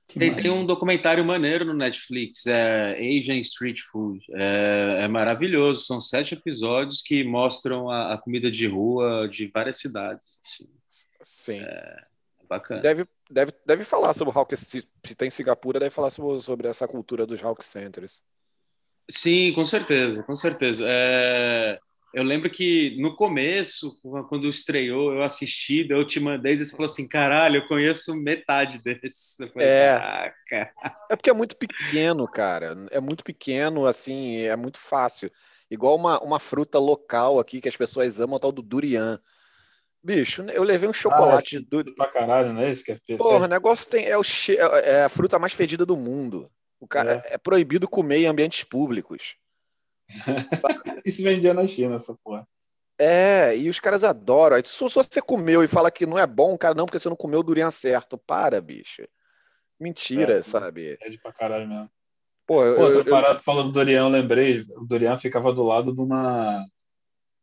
Tem, tem, um documentário maneiro no Netflix, é Asian Street Food. É, é maravilhoso. São sete episódios que mostram a, a comida de rua de várias cidades. Assim. Sim. É, é, bacana. Deve, deve, deve falar sobre o Hawk. Se, se tem Singapura, deve falar sobre, sobre essa cultura dos Hawk Centers. Sim, com certeza, com certeza. É, eu lembro que no começo, quando estreou, eu assisti, eu te mandei, e você falou assim: caralho, eu conheço metade desses. Falei, é. Caraca. É porque é muito pequeno, cara. É muito pequeno, assim, é muito fácil. Igual uma, uma fruta local aqui que as pessoas amam, tal do durian. Bicho, eu levei um chocolate ah, é de durian. Pra caralho, né? Isso que é Porra, o negócio tem. É, o che... é a fruta mais fedida do mundo. O cara é. é proibido comer em ambientes públicos. Isso vendia na China, essa porra. É, e os caras adoram. Aí, se você comeu e fala que não é bom, cara, não, porque você não comeu o durian certo. Para, bicho. Mentira, é, sabe? É de pra caralho mesmo. Pô, eu, Pô, eu, parado eu... falando do Dorian, lembrei, o Dorian ficava do lado de uma,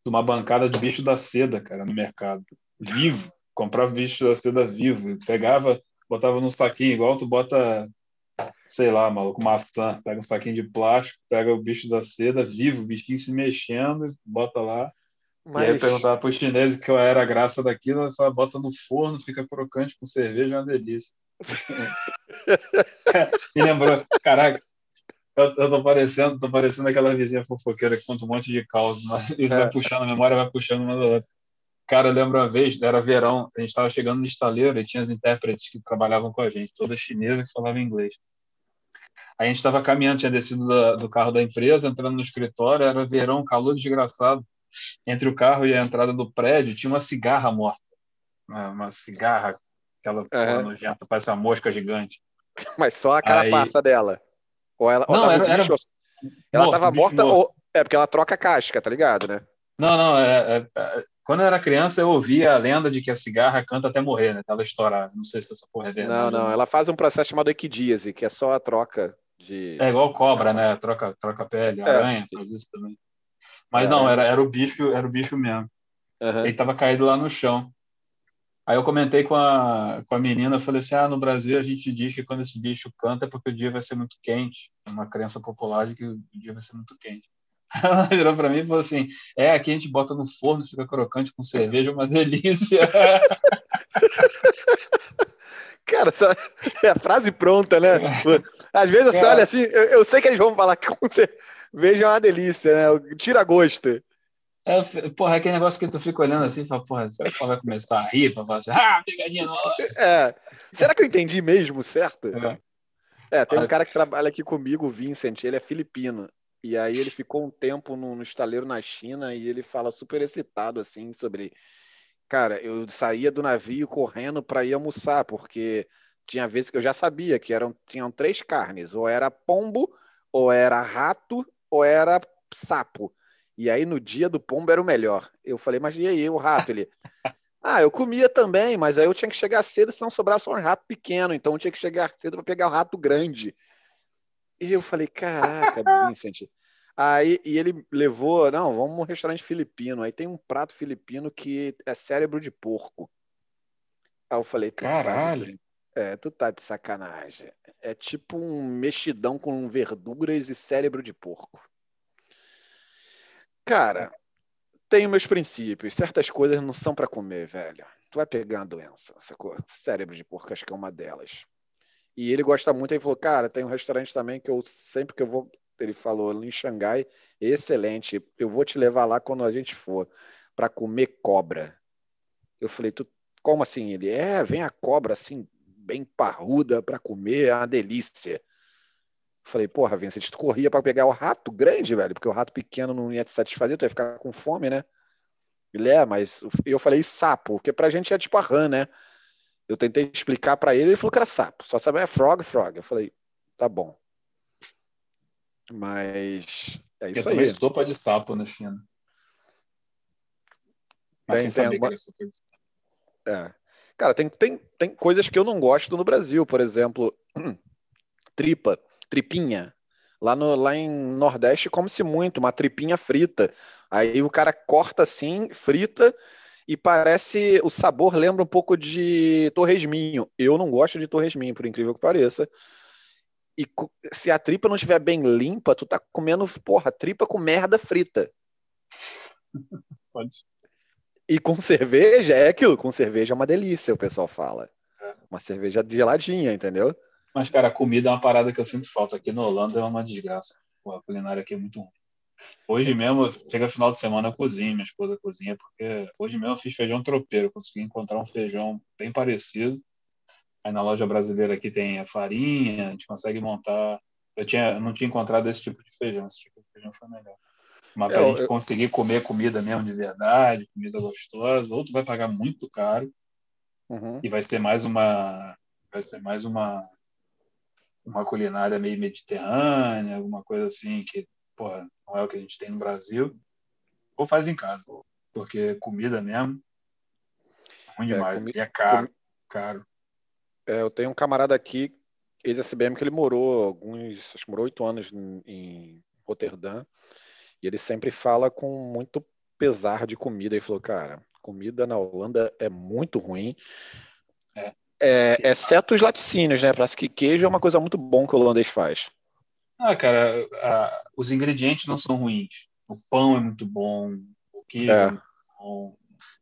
de uma bancada de bicho da seda, cara, no mercado. Vivo. Comprava bicho da seda vivo. Pegava, botava num saquinho, igual tu bota sei lá, maluco, maçã, pega um saquinho de plástico, pega o bicho da seda, vivo, o bichinho se mexendo, bota lá. Mas... E aí perguntava pro chinês qual era a graça daquilo, ele falava, bota no forno, fica crocante com cerveja, é uma delícia. e lembrou, caraca, eu, eu tô parecendo, tô parecendo aquela vizinha fofoqueira que conta um monte de causa, mas isso é. vai puxando a memória, vai puxando uma da outra. Cara, eu lembro uma vez, era verão, a gente estava chegando no estaleiro e tinha as intérpretes que trabalhavam com a gente, todas chinesas que falavam inglês. A gente estava caminhando, tinha descido da, do carro da empresa, entrando no escritório, era verão, calor desgraçado. Entre o carro e a entrada do prédio tinha uma cigarra morta. Uma, uma cigarra, aquela uhum. nojenta, parece uma mosca gigante. Mas só a carapaça Aí... dela. Ou ela, não, era, era... Ela estava morta ou. É, porque ela troca a casca, tá ligado, né? Não, não, é, é, é, quando eu era criança, eu ouvia a lenda de que a cigarra canta até morrer, né? Até ela estourar. Não sei se essa porra é verdade. Não, não, ela faz um processo chamado equidíase, que é só a troca de. É igual cobra, né? Troca, troca pele, é. aranha, faz isso também. Mas é, não, era, era o bicho, era o bicho mesmo. Uhum. Ele tava caído lá no chão. Aí eu comentei com a, com a menina, falei assim: ah, no Brasil a gente diz que quando esse bicho canta é porque o dia vai ser muito quente. É uma crença popular de que o dia vai ser muito quente. Ela virou para mim e falou assim: é, aqui a gente bota no forno, fica crocante com cerveja, uma delícia. Cara, é a frase pronta, né? Às vezes você olha assim, eu, eu, sei que eles vão falar que com cerveja é uma delícia, né? Tira gosto. É, porra, é aquele negócio que tu fica olhando assim e fala, porra, será que ela vai começar a rir pra falar assim, ah, pegadinha nova? É. Será que eu entendi mesmo, certo? É. é tem um cara que trabalha aqui comigo, o Vincent, ele é filipino. E aí ele ficou um tempo no, no estaleiro na China e ele fala super excitado assim sobre cara, eu saía do navio correndo para ir almoçar, porque tinha vezes que eu já sabia que eram tinham três carnes, ou era pombo, ou era rato, ou era sapo. E aí no dia do pombo era o melhor. Eu falei, mas e aí o rato? Ele, ah, eu comia também, mas aí eu tinha que chegar cedo, senão sobrava só um rato pequeno, então eu tinha que chegar cedo para pegar o rato grande. E eu falei, caraca, Vincent. Aí, e ele levou, não, vamos num restaurante filipino. Aí tem um prato filipino que é cérebro de porco. Aí eu falei, caralho. Tá é, tu tá de sacanagem. É tipo um mexidão com verduras e cérebro de porco. Cara, tenho meus princípios. Certas coisas não são para comer, velho. Tu vai pegar uma doença, sacou? Cérebro de porco, acho que é uma delas. E ele gosta muito, ele falou, cara, tem um restaurante também que eu sempre que eu vou, ele falou em Xangai, excelente, eu vou te levar lá quando a gente for para comer cobra. Eu falei, tu, como assim? Ele, é, vem a cobra assim, bem parruda para comer, é uma delícia. Eu falei, porra, Vincent, tu corria para pegar o rato grande, velho, porque o rato pequeno não ia te satisfazer, tu ia ficar com fome, né? Ele é, mas eu falei sapo, porque pra gente é tipo a rã, né? Eu tentei explicar para ele, ele falou que era sapo. Só sabia é frog, frog. Eu falei, tá bom. Mas é isso eu aí. também sopa de sapo na China. Mas Tem- sem tem alguma- era sopa de sapo. É. Cara, tem, tem, tem coisas que eu não gosto no Brasil, por exemplo, tripa, tripinha. Lá, no, lá em Nordeste come-se muito, uma tripinha frita. Aí o cara corta assim, frita, e parece. O sabor lembra um pouco de torresminho. Eu não gosto de torresminho, por incrível que pareça. E se a tripa não estiver bem limpa, tu tá comendo, porra, tripa com merda frita. Pode. E com cerveja é aquilo, com cerveja é uma delícia, o pessoal fala. Uma cerveja geladinha, entendeu? Mas, cara, a comida é uma parada que eu sinto falta. Aqui na Holanda é uma desgraça. Pô, a culinária aqui é muito ruim. Hoje mesmo, chega final de semana, eu cozinho, minha esposa cozinha, porque hoje mesmo eu fiz feijão tropeiro, consegui encontrar um feijão bem parecido. Aí na loja brasileira aqui tem a farinha, a gente consegue montar. Eu, tinha, eu não tinha encontrado esse tipo de feijão, esse tipo de feijão foi melhor. Mas É, pra eu- gente eu- conseguir comer comida mesmo de verdade, comida gostosa, ou tu vai pagar muito caro, Uhum. e vai ser mais uma vai ser mais uma uma culinária meio mediterrânea, alguma coisa assim que porra, não é o que a gente tem no Brasil, ou faz em casa, porque comida mesmo é ruim É, demais comi- e é caro, caro. É, eu tenho um camarada aqui, ex-SBM, que ele morou alguns, acho que morou oito anos em, em Roterdã, e ele sempre fala com muito pesar de comida. Ele falou, cara, comida na Holanda é muito ruim. É. É, exceto os laticínios, né? Parece que queijo é uma coisa muito bom que o holandês faz. Ah, cara, a- os ingredientes não são ruins. O pão é muito bom, o queijo É. é bom.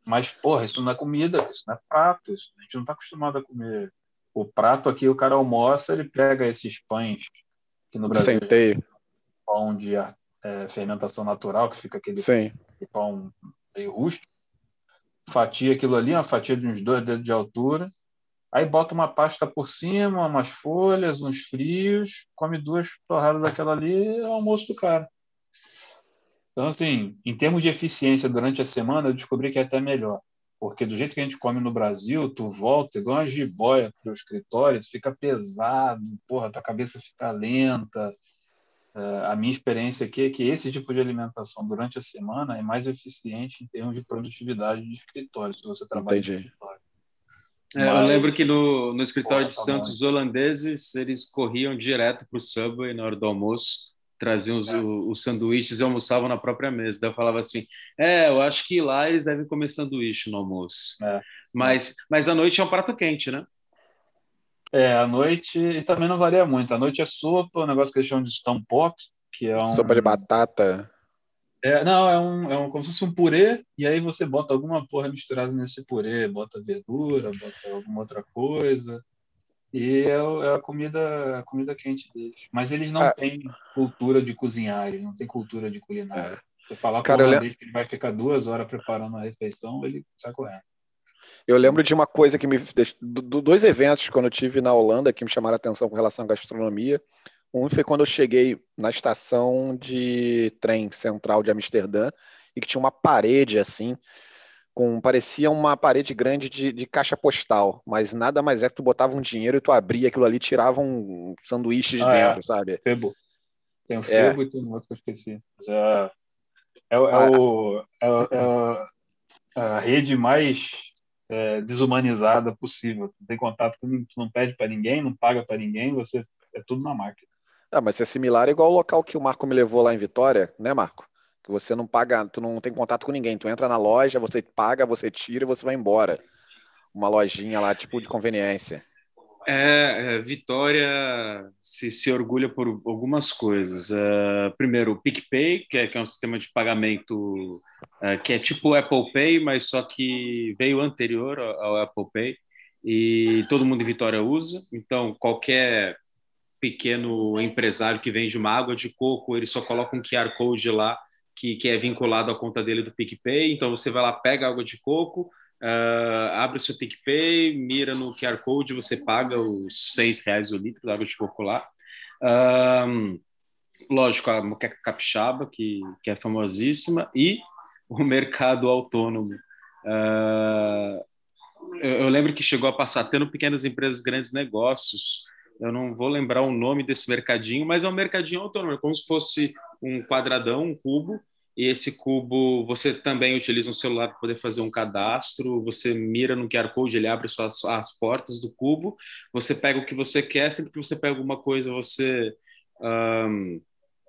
Mas, porra, isso não é comida, isso não é prato. Isso, a gente não está acostumado a comer. O prato aqui, o cara almoça, ele pega esses pães que no Brasil Centeio. pão de é, fermentação natural, que fica aquele Sim. pão meio rústico, fatia aquilo ali, uma fatia de uns dois dedos de altura, aí bota uma pasta por cima, umas folhas, uns frios, come duas torradas daquela ali, é o almoço do cara. Então, assim, em termos de eficiência durante a semana, eu descobri que é até melhor. Porque do jeito que a gente come no Brasil, tu volta igual uma jiboia pro escritório, tu fica pesado, porra, tua cabeça fica lenta. É, a minha experiência aqui é que esse tipo de alimentação durante a semana é mais eficiente em termos de produtividade de escritório, se você trabalha Entendi. no escritório. É, eu Mas- lembro que no, no escritório Porra, de tá Santos, os holandeses, eles corriam direto para o Subway na hora do almoço, traziam os, É. os sanduíches e almoçavam na própria mesa. Daí eu falava assim, é, eu acho que lá eles devem comer sanduíche no almoço. É. Mas, mas à noite é um prato quente, né? É, à noite, e também não varia muito. À noite é sopa, um negócio que eles chamam de stamppot, que é um... Sopa de batata. É, não, é um, é um como se fosse um purê, e aí você bota alguma porra misturada nesse purê, bota verdura, bota alguma outra coisa, e é, é a comida a comida quente deles. Mas eles não Ah. têm cultura de cozinhar, eles não têm cultura de culinária. Você falar com Cara, o holandês que ele vai ficar duas horas preparando a refeição, ele sai correndo. Eu lembro de uma coisa que me deixou. do- do- Dois eventos quando eu tive na Holanda que me chamaram a atenção com relação à gastronomia. Um foi quando eu cheguei na estação de trem central de Amsterdã e que tinha uma parede assim, com parecia uma parede grande de, de caixa postal, mas nada mais é que tu botava um dinheiro e tu abria aquilo ali e tirava um sanduíche de Ah, é. dentro, sabe? Febo. Tem o É. Febo e tem um outro que eu esqueci. Mas é, é, é Ah. o, é, é a rede mais é, desumanizada possível. Tu não tem contato com ninguém, tu não pede para ninguém, não paga para ninguém, você é tudo na máquina. Ah, mas é similar igual o local que o Marco me levou lá em Vitória, né, Marco? Que você não paga, tu não tem contato com ninguém. Tu entra na loja, você paga, você tira e você vai embora. Uma lojinha lá, tipo de conveniência. É, é, Vitória se, se orgulha por algumas coisas. É, primeiro, o PicPay, que é, que é um sistema de pagamento é, que é tipo Apple Pay, mas só que veio anterior ao Apple Pay e todo mundo em Vitória usa. Então, qualquer pequeno empresário que vende uma água de coco, ele só coloca um QR Code lá que, que é vinculado à conta dele do PicPay. Então, você vai lá, pega água de coco, Uh, abre o seu PicPay, mira no QR Code, você paga os seis reais o litro da água de coco lá. Lógico, a moqueca capixaba, que, que é famosíssima, e o mercado autônomo. Uh, eu, eu lembro que chegou a passar tendo pequenas empresas, grandes negócios. Eu não vou lembrar o nome desse mercadinho, mas é um mercadinho autônomo, é como se fosse um quadradão, um cubo, e esse cubo você também utiliza um celular para poder fazer um cadastro, você mira no QR Code, ele abre suas, as portas do cubo, você pega o que você quer, sempre que você pega alguma coisa, você um,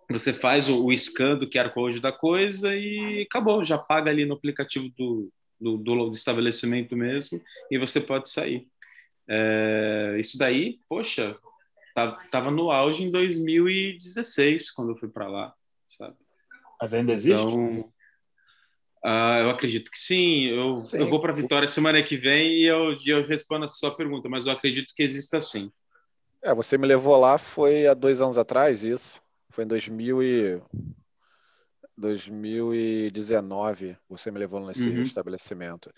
você faz o, o scan do QR Code da coisa e acabou, já paga ali no aplicativo do, do, do estabelecimento mesmo e você pode sair. É, isso daí, poxa, tava no auge em 2016 quando eu fui para lá, sabe? Mas ainda existe? Então, uh, eu acredito que sim. Eu, sim. eu vou para Vitória semana que vem e eu, eu respondo a sua pergunta, mas eu acredito que exista sim. É, você me levou lá, foi há dois anos atrás, isso. Foi em 2000 e... 2019, você me levou nesse uhum. estabelecimento.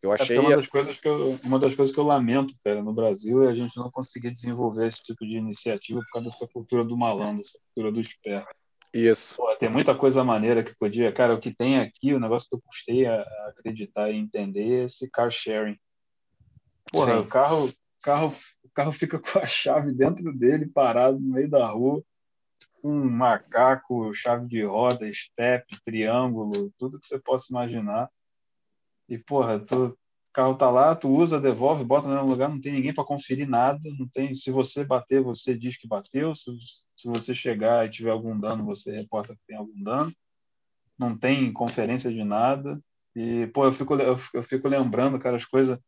Eu achei é uma das coisas que eu, uma das coisas que eu lamento, cara, no Brasil é a gente não conseguir desenvolver esse tipo de iniciativa por causa dessa cultura do malandro, essa cultura do esperto. Isso. Pô, tem muita coisa maneira que podia. Cara, o que tem aqui, o negócio que eu custei a, acreditar e entender é esse car sharing. Porra, Sim. o carro, carro, o carro fica com a chave dentro dele, parado no meio da rua, um macaco, chave de roda, step, triângulo, tudo que você possa imaginar. E, porra, tu, carro tá lá, tu usa, devolve, bota no mesmo lugar, não tem ninguém para conferir nada, não tem. Se você bater, você diz que bateu. Se, se você chegar e tiver algum dano, você reporta que tem algum dano. Não tem conferência de nada. E pô, eu fico eu fico lembrando, cara, as coisas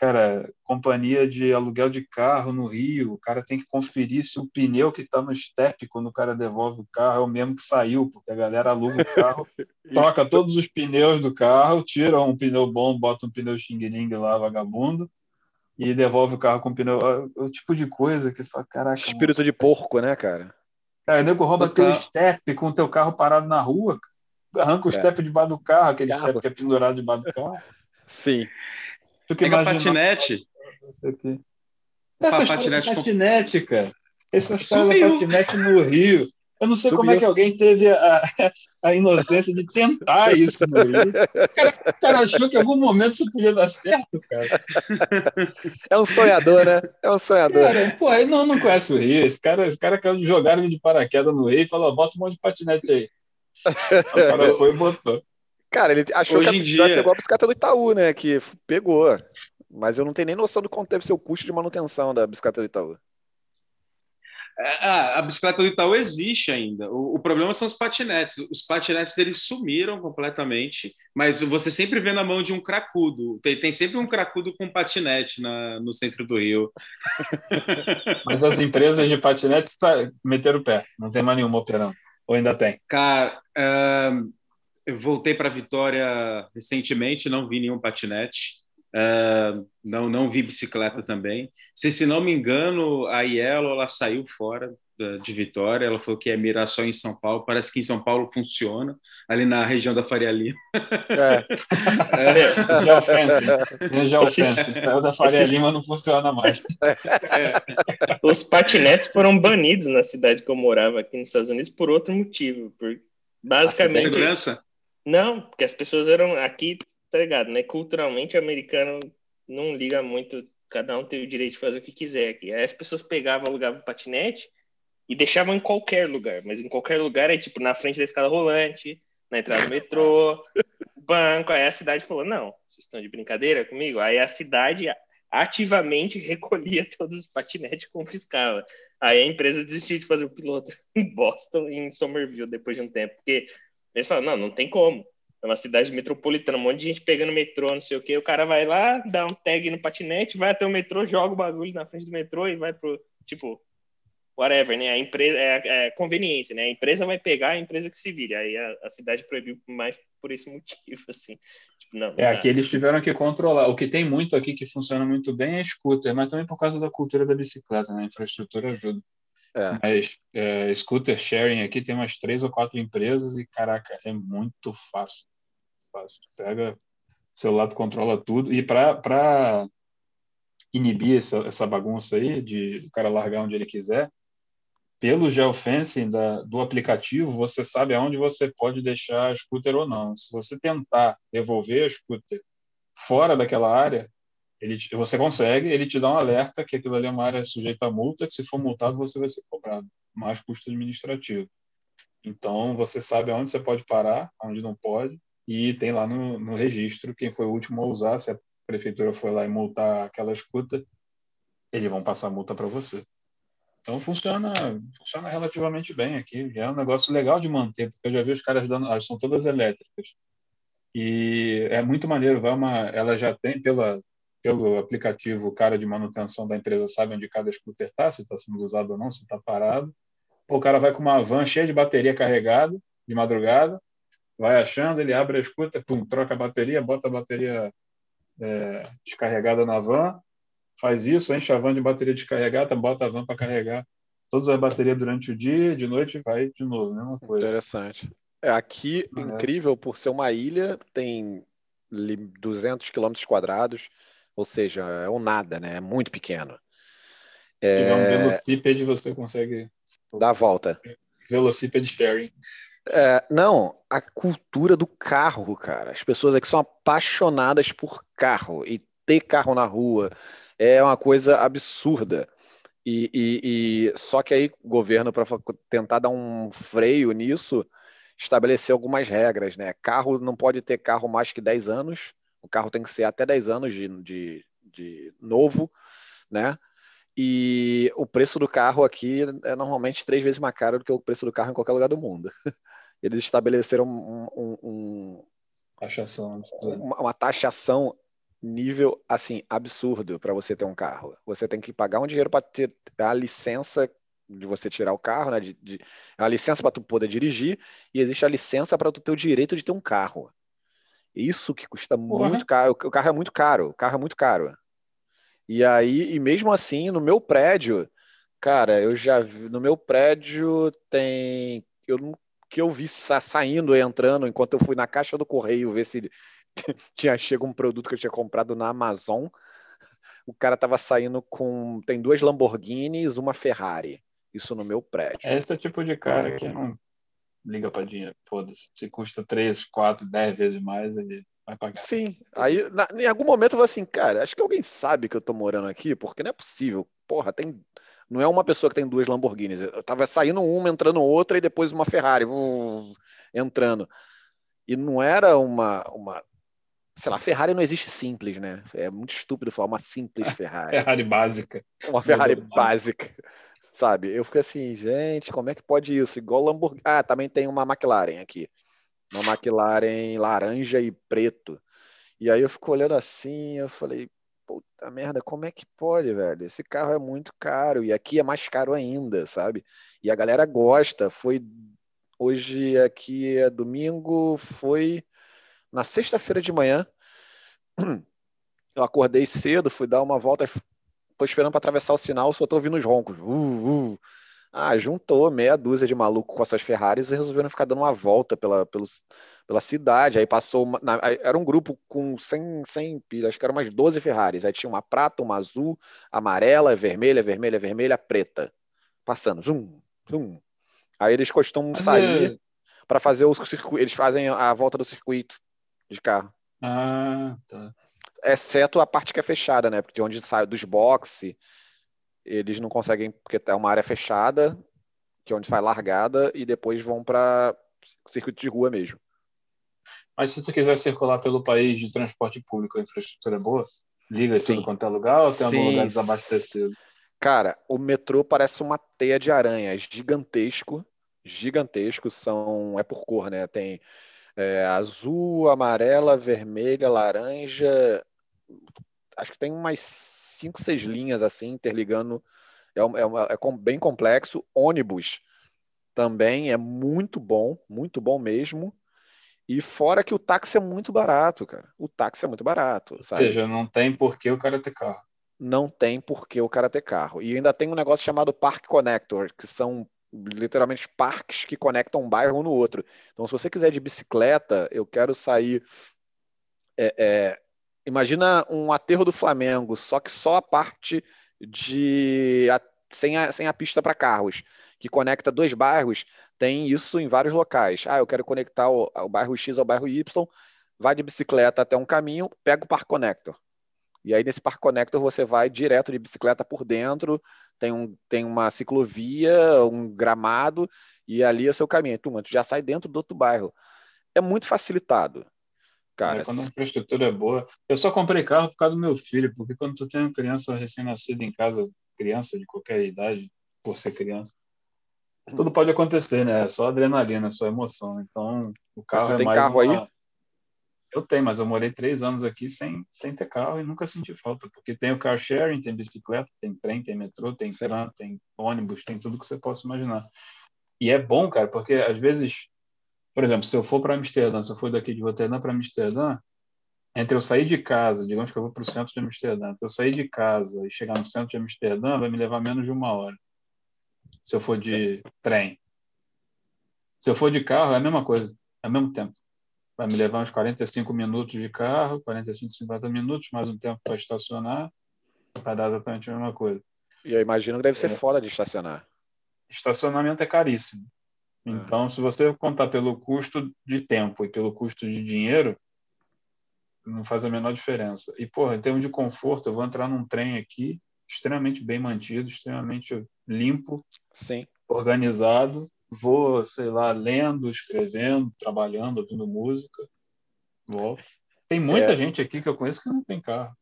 cara, companhia de aluguel de carro no Rio, o cara tem que conferir se o pneu que está no step quando o cara devolve o carro é o mesmo que saiu, porque a galera aluga o carro, troca todos os pneus do carro, tira um pneu bom, bota um pneu xing-ling lá, vagabundo, e devolve o carro com pneu. É o tipo de coisa que fala, caraca. Espírito mano. de porco, né, cara? Cara, o nego rouba teu carro. step com o teu carro parado na rua, arranca o é. step debaixo do carro, aquele carro. step que é pendurado debaixo do carro. Sim. Pega patinete. Essa patinete, patinete, cara. Essa história da patinete no Rio. Eu não sei Subiu. como é que alguém teve a, a inocência de tentar isso no Rio. O cara, o cara, achou que em algum momento isso podia dar certo, cara. É um sonhador, né? É um sonhador. Cara, pô, ele não, não conhece o Rio. Esse cara, esse cara jogaram de paraquedas no Rio e falou: bota um monte de patinete aí. O cara foi e botou. Cara, ele achou Hoje que a dia... ia ser igual a bicicleta do Itaú, né? Que pegou. Mas eu não tenho nem noção do quanto deve ser o custo de manutenção da bicicleta do Itaú. É, a, bicicleta do Itaú existe ainda. O, o, problema são os patinetes. Os patinetes eles sumiram completamente, mas você sempre vê na mão de um cracudo. Tem, tem sempre um cracudo com patinete na, no centro do Rio. Mas as empresas de patinetes meteram o pé. Não tem mais nenhuma operando. Ou ainda tem? Cara, uh, eu voltei para Vitória recentemente, não vi nenhum patinete, uh, não, não vi bicicleta também. Se, se não me engano, a Yellow ela saiu fora de Vitória, ela falou que ia mirar só em São Paulo. Parece que em São Paulo funciona, ali na região da Faria Lima. É. é. Já ofensa. Já ofensa. Saiu da Faria Esses... Lima, não funciona mais. É. Os patinetes foram banidos na cidade que eu morava aqui nos Estados Unidos por outro motivo. Por... Basicamente. Segurança? Não, porque as pessoas eram aqui, tá ligado, né? Culturalmente, americano não liga muito, cada um tem o direito de fazer o que quiser aqui. Aí as pessoas pegavam, alugavam patinete e deixavam em qualquer lugar, mas em qualquer lugar é tipo na frente da escada rolante, na entrada do metrô, banco. Aí a cidade falou: não, vocês estão de brincadeira comigo? Aí a cidade ativamente recolhia todos os patinetes e confiscava. Aí a empresa desistiu de fazer o piloto em Boston e em Somerville depois de um tempo, porque eles falam, não, não tem como. É uma cidade metropolitana, um monte de gente pegando metrô, não sei o quê. O cara vai lá, dá um tag no patinete, vai até o metrô, joga o bagulho na frente do metrô e vai pro, tipo, whatever, né? A empresa, é, é conveniência, né? A empresa vai pegar a empresa que se vire. Aí a, a cidade proibiu mais por esse motivo, assim. Tipo, não, é, aqui eles tiveram que controlar. O que tem muito aqui que funciona muito bem é scooter, mas também por causa da cultura da bicicleta, né? A infraestrutura ajuda. É. Mas é, scooter sharing aqui tem umas três ou quatro empresas e, caraca, é muito fácil. fácil. Pega celular, tu controla tudo. E para inibir essa, essa bagunça aí, de o cara largar onde ele quiser, pelo geofencing da, do aplicativo, você sabe aonde você pode deixar a scooter ou não. Se você tentar devolver a scooter fora daquela área, Ele, você consegue, ele te dá um alerta que aquilo ali é uma área sujeita a multa, que se for multado você vai ser cobrado, mais custo administrativo. Então você sabe aonde você pode parar, aonde não pode, e tem lá no, no registro quem foi o último a usar, se a prefeitura foi lá e multar aquela escuta, eles vão passar a multa para você. Então funciona, funciona relativamente bem aqui. É um negócio legal de manter, porque eu já vi os caras dando, elas são todas elétricas. E é muito maneiro, vai uma, ela já tem pela pelo aplicativo, o cara de manutenção da empresa sabe onde cada scooter está, se está sendo usado ou não, se está parado. O cara vai com uma van cheia de bateria carregada, de madrugada, vai achando, ele abre a scooter, pum, troca a bateria, bota a bateria é, descarregada na van, faz isso, enche a van de bateria descarregada, bota a van para carregar todas as baterias durante o dia, de noite vai de novo, mesma coisa. Interessante. É, aqui, é. incrível, por ser uma ilha, tem 200 quilômetros quadrados, ou seja, é um nada, né? É muito pequeno. É... E um velocípede você consegue... Dar a volta. Velocípede sharing. É, não, a cultura do carro, cara. As pessoas aqui são apaixonadas por carro e ter carro na rua é uma coisa absurda. E, e, e só que aí o governo, para tentar dar um freio nisso, estabeleceu algumas regras, né? Carro não pode ter carro mais que 10 anos, o carro tem que ser até 10 anos de, de, de novo, né? E o preço do carro aqui é normalmente três vezes mais caro do que o preço do carro em qualquer lugar do mundo. Eles estabeleceram um, um, um taxação, uma, uma, taxação nível assim absurdo para você ter um carro. Você tem que pagar um dinheiro para ter a licença de você tirar o carro, né? De, de a licença para tu poder dirigir e existe a licença para tu ter o direito de ter um carro. Isso que custa Porra. muito caro. O carro é muito caro. O carro é muito caro. E aí, e mesmo assim, no meu prédio, cara, eu já vi, no meu prédio tem eu que eu vi sa saindo e entrando enquanto eu fui na caixa do correio ver se tinha chego um produto que eu tinha comprado na Amazon. O cara tava saindo com tem duas Lamborghinis, uma Ferrari. Isso no meu prédio. Esse é o tipo de cara que não liga para dinheiro. Foda-se. Se custa 3, 4, 10 vezes mais, ele vai pagar. Sim. Aí, na, em algum momento, eu vou assim, cara, acho que alguém sabe que eu tô morando aqui, porque não é possível. Porra, tem. Não é uma pessoa que tem duas Lamborghinis. Eu tava saindo uma, entrando outra e depois uma Ferrari uh, entrando. E não era uma, uma. Sei lá, Ferrari não existe simples, né? É muito estúpido falar uma simples Ferrari. Ferrari básica. Uma Ferrari básica sabe? Eu fico assim, gente, como é que pode isso? Igual Lamborghini. Ah, também tem uma McLaren aqui. Uma McLaren laranja e preto. E aí eu fico olhando assim, eu falei, puta merda, como é que pode, velho? Esse carro é muito caro e aqui é mais caro ainda, sabe? E a galera gosta. Foi hoje aqui é domingo, foi na sexta-feira de manhã. Eu acordei cedo, fui dar uma volta, Tô esperando para atravessar o sinal, só tô ouvindo os roncos. Uh, uh. Ah, juntou meia dúzia de maluco com as suas Ferraris e resolveram ficar dando uma volta pela, pela cidade. Aí passou. Uma, na, era um grupo com 100, 100 acho que eram umas 12 Ferraris. Aí tinha uma prata, uma azul, amarela, vermelha, vermelha, vermelha, preta. Passando. Zum, zum. Aí eles costumam Mas sair é... para fazer o circuito. Eles fazem a volta do circuito de carro. Ah, tá exceto a parte que é fechada, né? Porque onde sai dos boxes, eles não conseguem, porque é uma área fechada, que é onde sai largada, e depois vão para circuito de rua mesmo. Mas se tu quiser circular pelo país de transporte público, a infraestrutura é boa? Liga Sim. tudo quanto é lugar ou tem Sim. algum lugar desabastecido? Cara, o metrô parece uma teia de aranha, é gigantesco, gigantesco, são, é por cor, né? Tem é, azul, amarela, vermelha, laranja, acho que tem umas cinco, seis linhas assim, interligando. É, é, é bem complexo. Ônibus também é muito bom, muito bom mesmo. E fora que o táxi é muito barato, cara. O táxi é muito barato, sabe? Ou seja, não tem por que o cara ter carro. Não tem por que o cara ter carro. E ainda tem um negócio chamado Park Connector, que são literalmente parques que conectam um bairro um no outro. Então, se você quiser de bicicleta, eu quero sair é, é, Imagina um aterro do Flamengo, só que só a parte de a, sem, a, sem a pista para carros, que conecta dois bairros, tem isso em vários locais. Ah, eu quero conectar o, o bairro X ao bairro Y, vai de bicicleta até um caminho, pega o Park Connector. E aí nesse Park Connector você vai direto de bicicleta por dentro, tem, um, tem uma ciclovia, um gramado, e ali é o seu caminho. Tu, tu já sai dentro do outro bairro. É muito facilitado. Cara, é, quando a infraestrutura é boa. Eu só comprei carro por causa do meu filho, porque quando tu tem uma criança recém-nascida em casa, criança de qualquer idade, por ser criança, tudo pode acontecer, né? É só adrenalina, é só emoção. Então, o carro é tem mais carro uma... aí? Eu tenho, mas eu morei três anos aqui sem, sem ter carro e nunca senti falta, porque tem o car sharing, tem bicicleta, tem trem, tem metrô, tem tram, tem ônibus, tem tudo que você possa imaginar. E é bom, cara, porque às vezes, por exemplo, se eu for para Amsterdã, se eu for daqui de Roterdã para Amsterdã, entre eu sair de casa, digamos que eu vou para o centro de Amsterdã, entre eu sair de casa e chegar no centro de Amsterdã, vai me levar menos de uma hora. Se eu for de trem. Se eu for de carro, é a mesma coisa, é o mesmo tempo vai me levar uns 45 minutos de carro, 45, 50 minutos, mais um tempo para estacionar, vai dar exatamente a mesma coisa. E eu imagino que deve ser É. foda de estacionar. Estacionamento é caríssimo. Então, se você contar pelo custo de tempo e pelo custo de dinheiro, não faz a menor diferença. E, porra, em termos de conforto, eu vou entrar num trem aqui extremamente bem mantido, extremamente limpo, Sim. organizado. Vou, sei lá, lendo, escrevendo, trabalhando, ouvindo música. Volto. Tem muita É. gente aqui que eu conheço que não tem carro.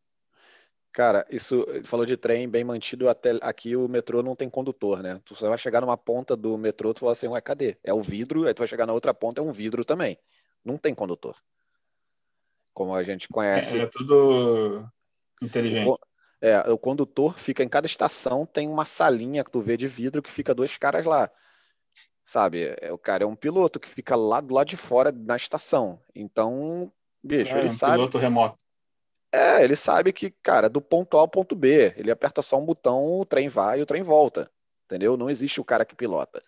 Cara, isso falou de trem bem mantido, até aqui o metrô não tem condutor, né? Tu só vai chegar numa ponta do metrô, tu fala assim, ué, cadê? É o vidro, aí tu vai chegar na outra ponta, é um vidro também. Não tem condutor. Como a gente conhece. É, é tudo inteligente. O- É, o condutor fica em cada estação, tem uma salinha que tu vê de vidro que fica dois caras lá. Sabe? É, o cara é um piloto que fica lá do lado de fora na estação. Então, bicho, É, ele um sabe. piloto remoto. É, ele sabe que, cara, do ponto A ao ponto B, ele aperta só um botão, o trem vai e o trem volta. Entendeu? Não existe o cara que pilota.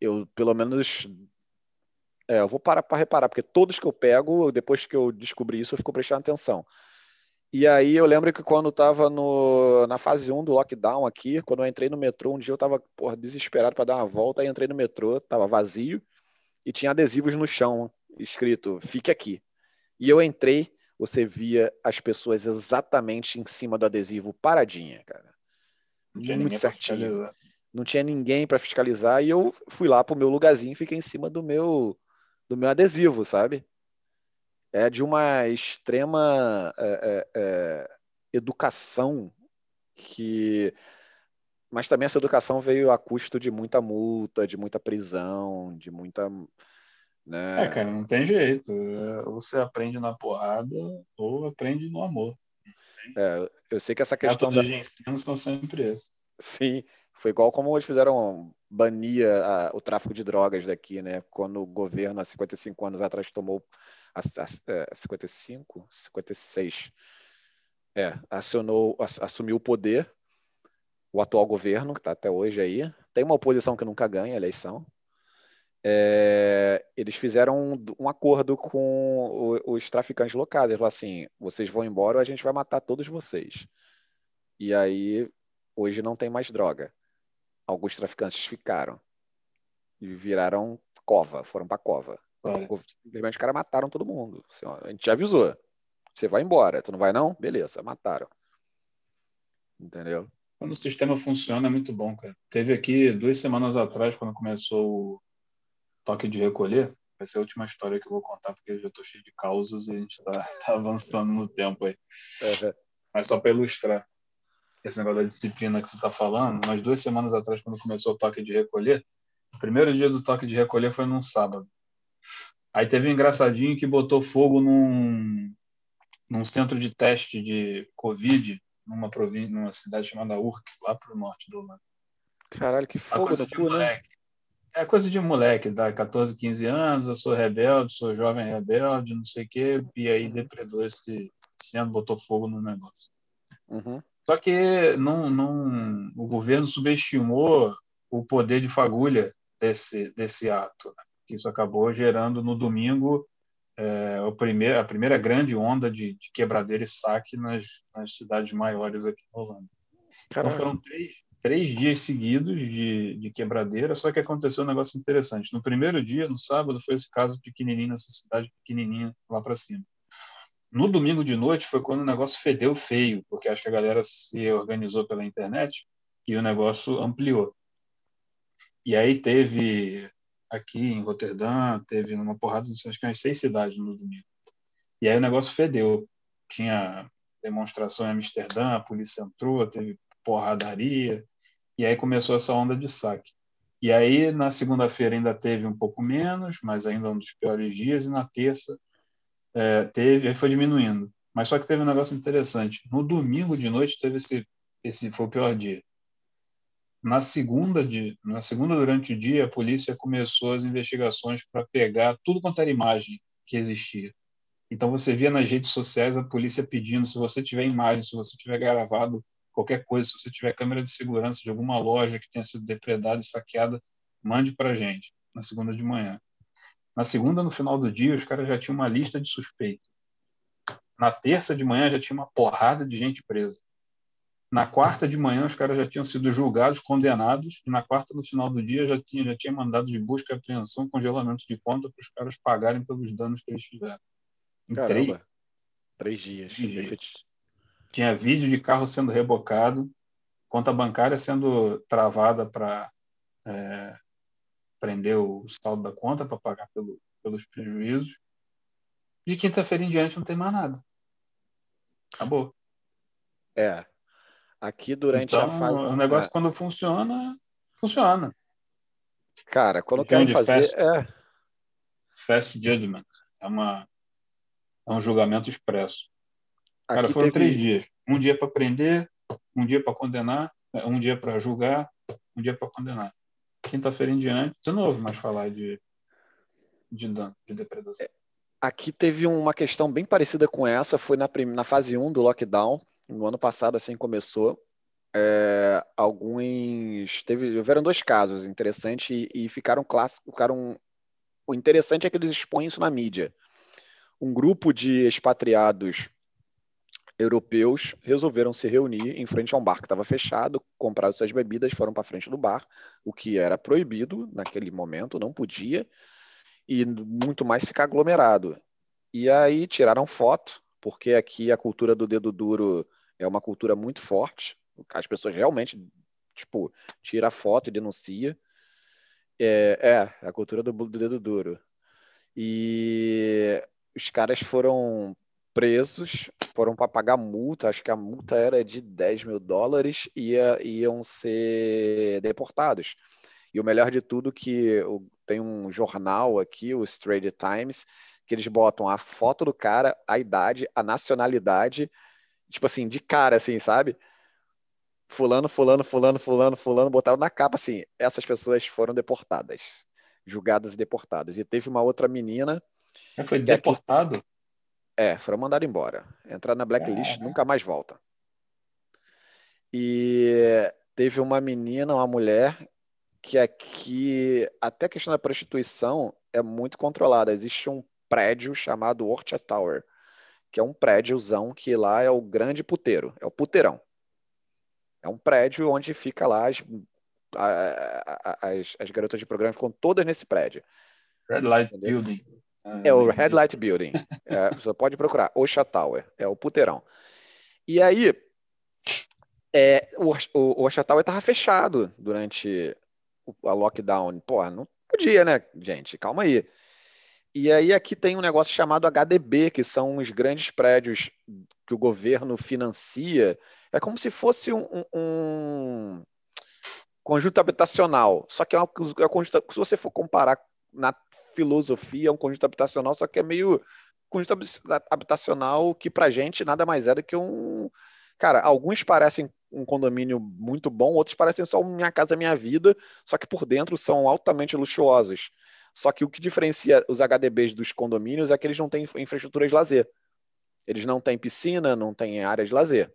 Eu, pelo menos. É, eu vou parar para reparar, porque todos que eu pego, depois que eu descobri isso, eu fico prestando atenção. E aí eu lembro que quando estava na fase 1 do lockdown aqui, quando eu entrei no metrô, um dia eu estava porra, desesperado para dar uma volta, aí entrei no metrô, estava vazio e tinha adesivos no chão escrito fique aqui. E eu entrei, você via as pessoas exatamente em cima do adesivo paradinha, cara. Muito certinho. Não tinha ninguém para fiscalizar e eu fui lá pro meu lugarzinho, e fiquei em cima do meu do meu adesivo, sabe? É de uma extrema é, é, é, educação que mas também essa educação veio a custo de muita multa, de muita prisão, de muita né? É, cara, não tem jeito. É, Ou você aprende na porrada ou aprende no amor. É, eu sei que essa questão da de ensino são sempre esses. Sim, foi igual como eles fizeram banir a- o tráfico de drogas daqui, né? Quando o governo, há 55 anos atrás, tomou. A, a, é, 55? 56. É, acionou, ass- assumiu o poder, o atual governo, que está até hoje aí. Tem uma oposição que nunca ganha a eleição. É, eles fizeram um, um acordo com o- os traficantes locais. Eles falaram assim: vocês vão embora ou a gente vai matar todos vocês. E aí Hoje não tem mais droga. Alguns traficantes ficaram e viraram cova, foram para cova. Olha, Simplesmente os caras mataram todo mundo. Assim, ó, a gente te avisou. Você vai embora. Tu não vai não? Beleza, mataram. Entendeu? Quando o sistema funciona é muito bom, cara. Teve aqui duas semanas atrás, quando começou o toque de recolher, vai ser a última história que eu vou contar, porque eu já estou cheio de causas e a gente está avançando no tempo aí. Uhum. Mas só para ilustrar esse negócio da disciplina que você está falando, umas duas semanas atrás, quando começou o toque de recolher, o primeiro dia do toque de recolher foi num sábado. Aí teve um engraçadinho que botou fogo num, num centro de teste de Covid, numa, província, numa cidade chamada Urk, lá pro norte do Holanda. Caralho, que fogo de cu, né? moleque. É coisa de moleque, dá 14, 15 anos, eu sou rebelde, sou jovem rebelde, não sei o quê, e aí depredou esse centro, botou fogo no negócio. Uhum. Só que não, não, o governo subestimou o poder de fagulha desse, desse ato. né? Isso acabou gerando no domingo é, o primeiro, a primeira grande onda de, de quebradeira e saque nas, nas cidades maiores aqui na Holanda. Então foram três, três dias seguidos de, de quebradeira, só que aconteceu um negócio interessante. No primeiro dia, no sábado, foi esse caso pequenininho, nessa cidade pequenininha lá para cima. No domingo de noite foi quando o negócio fedeu feio, porque acho que a galera se organizou pela internet e o negócio ampliou. E aí teve aqui em Roterdã, teve numa porrada, acho que umas seis cidades no domingo. E aí o negócio fedeu. Tinha demonstração em Amsterdã, a polícia entrou, teve porradaria, e aí começou essa onda de saque. E aí, na segunda-feira ainda teve um pouco menos, mas ainda um dos piores dias, e na terça é, teve, aí foi diminuindo. Mas só que teve um negócio interessante. No domingo de noite teve esse, esse foi o pior dia. Na segunda, de, na segunda durante o dia, a polícia começou as investigações para pegar tudo quanto era imagem que existia. Então você via nas redes sociais a polícia pedindo se você tiver imagem, se você tiver gravado qualquer coisa, se você tiver câmera de segurança de alguma loja que tenha sido depredada e saqueada, mande para a gente na segunda de manhã. Na segunda, no final do dia, os caras já tinham uma lista de suspeitos. Na terça de manhã já tinha uma porrada de gente presa. Na quarta de manhã, os caras já tinham sido julgados, condenados, e na quarta, no final do dia, já tinha, já tinha mandado de busca e apreensão, congelamento de conta para os caras pagarem pelos danos que eles tiveram. Em Caramba. Três, três dias. Três dias. Tinha vídeo de carro sendo rebocado, conta bancária sendo travada para é, prender o saldo da conta para pagar pelo, pelos prejuízos. De quinta-feira em diante não tem mais nada. Acabou. É. Aqui durante então, a fase. O negócio, é. quando funciona, funciona. Cara, quando querem fazer. Fast, é. fast Judgment. É, uma, é um julgamento expresso. Cara, Aqui foram teve... três dias. Um dia para prender, um dia para condenar, é, um dia para julgar, um dia para condenar. Quinta-feira em diante, de novo, mais falar de, de dano, de depredação. É, aqui teve uma questão bem parecida com essa, foi na, na fase 1 do lockdown, no ano passado, assim começou. É, alguns. Teve, houveram dois casos interessantes e, e ficaram clássicos. Ficaram, o interessante é que eles expõem isso na mídia. Um grupo de expatriados europeus resolveram se reunir em frente a um bar que estava fechado, compraram suas bebidas, foram para frente do bar, o que era proibido naquele momento, não podia, e muito mais ficar aglomerado. E aí tiraram foto, porque aqui a cultura do dedo duro é uma cultura muito forte, as pessoas realmente, tipo, tira foto e denuncia. É, é a cultura do, do dedo duro. E os caras foram presos, foram para pagar multa, acho que a multa era de 10 mil dólares e ia, iam ser deportados. E o melhor de tudo que tem um jornal aqui, o Straits Times, que eles botam a foto do cara, a idade, a nacionalidade, tipo assim, de cara, assim, sabe? Fulano, fulano, fulano, fulano, fulano, botaram na capa assim, essas pessoas foram deportadas, julgadas e deportadas. E teve uma outra menina... Foi deportado? É, foram mandados embora. Entrar na blacklist, nunca mais volta. E teve uma menina, uma mulher, que aqui, até a questão da prostituição é muito controlada. Existe um prédio chamado Orchard Tower, que é um prédiozão que lá é o grande puteiro, é o puteirão. É um prédio onde fica lá as, as, as garotas de programa ficam todas nesse prédio. Red Light Entendeu? Building. Ah, é o Red Light Building. É, você pode procurar. Oxa Tower. É o puteirão. E aí, é, o, o, o Oxa Tower estava fechado durante a lockdown. Porra, não podia, né, gente? Calma aí. E aí aqui tem um negócio chamado HDB, que são os grandes prédios que o governo financia. É como se fosse um, um, um conjunto habitacional. Só que é, uma, é um conjunto, se você for comparar na filosofia, é um conjunto habitacional, só que é meio conjunto habitacional que pra gente nada mais é do que um. Cara, alguns parecem um condomínio muito bom, outros parecem só Minha Casa Minha Vida, só que por dentro são altamente luxuosos. Só que o que diferencia os HDBs dos condomínios é que eles não têm infraestrutura de lazer. Eles não têm piscina, não têm área de lazer.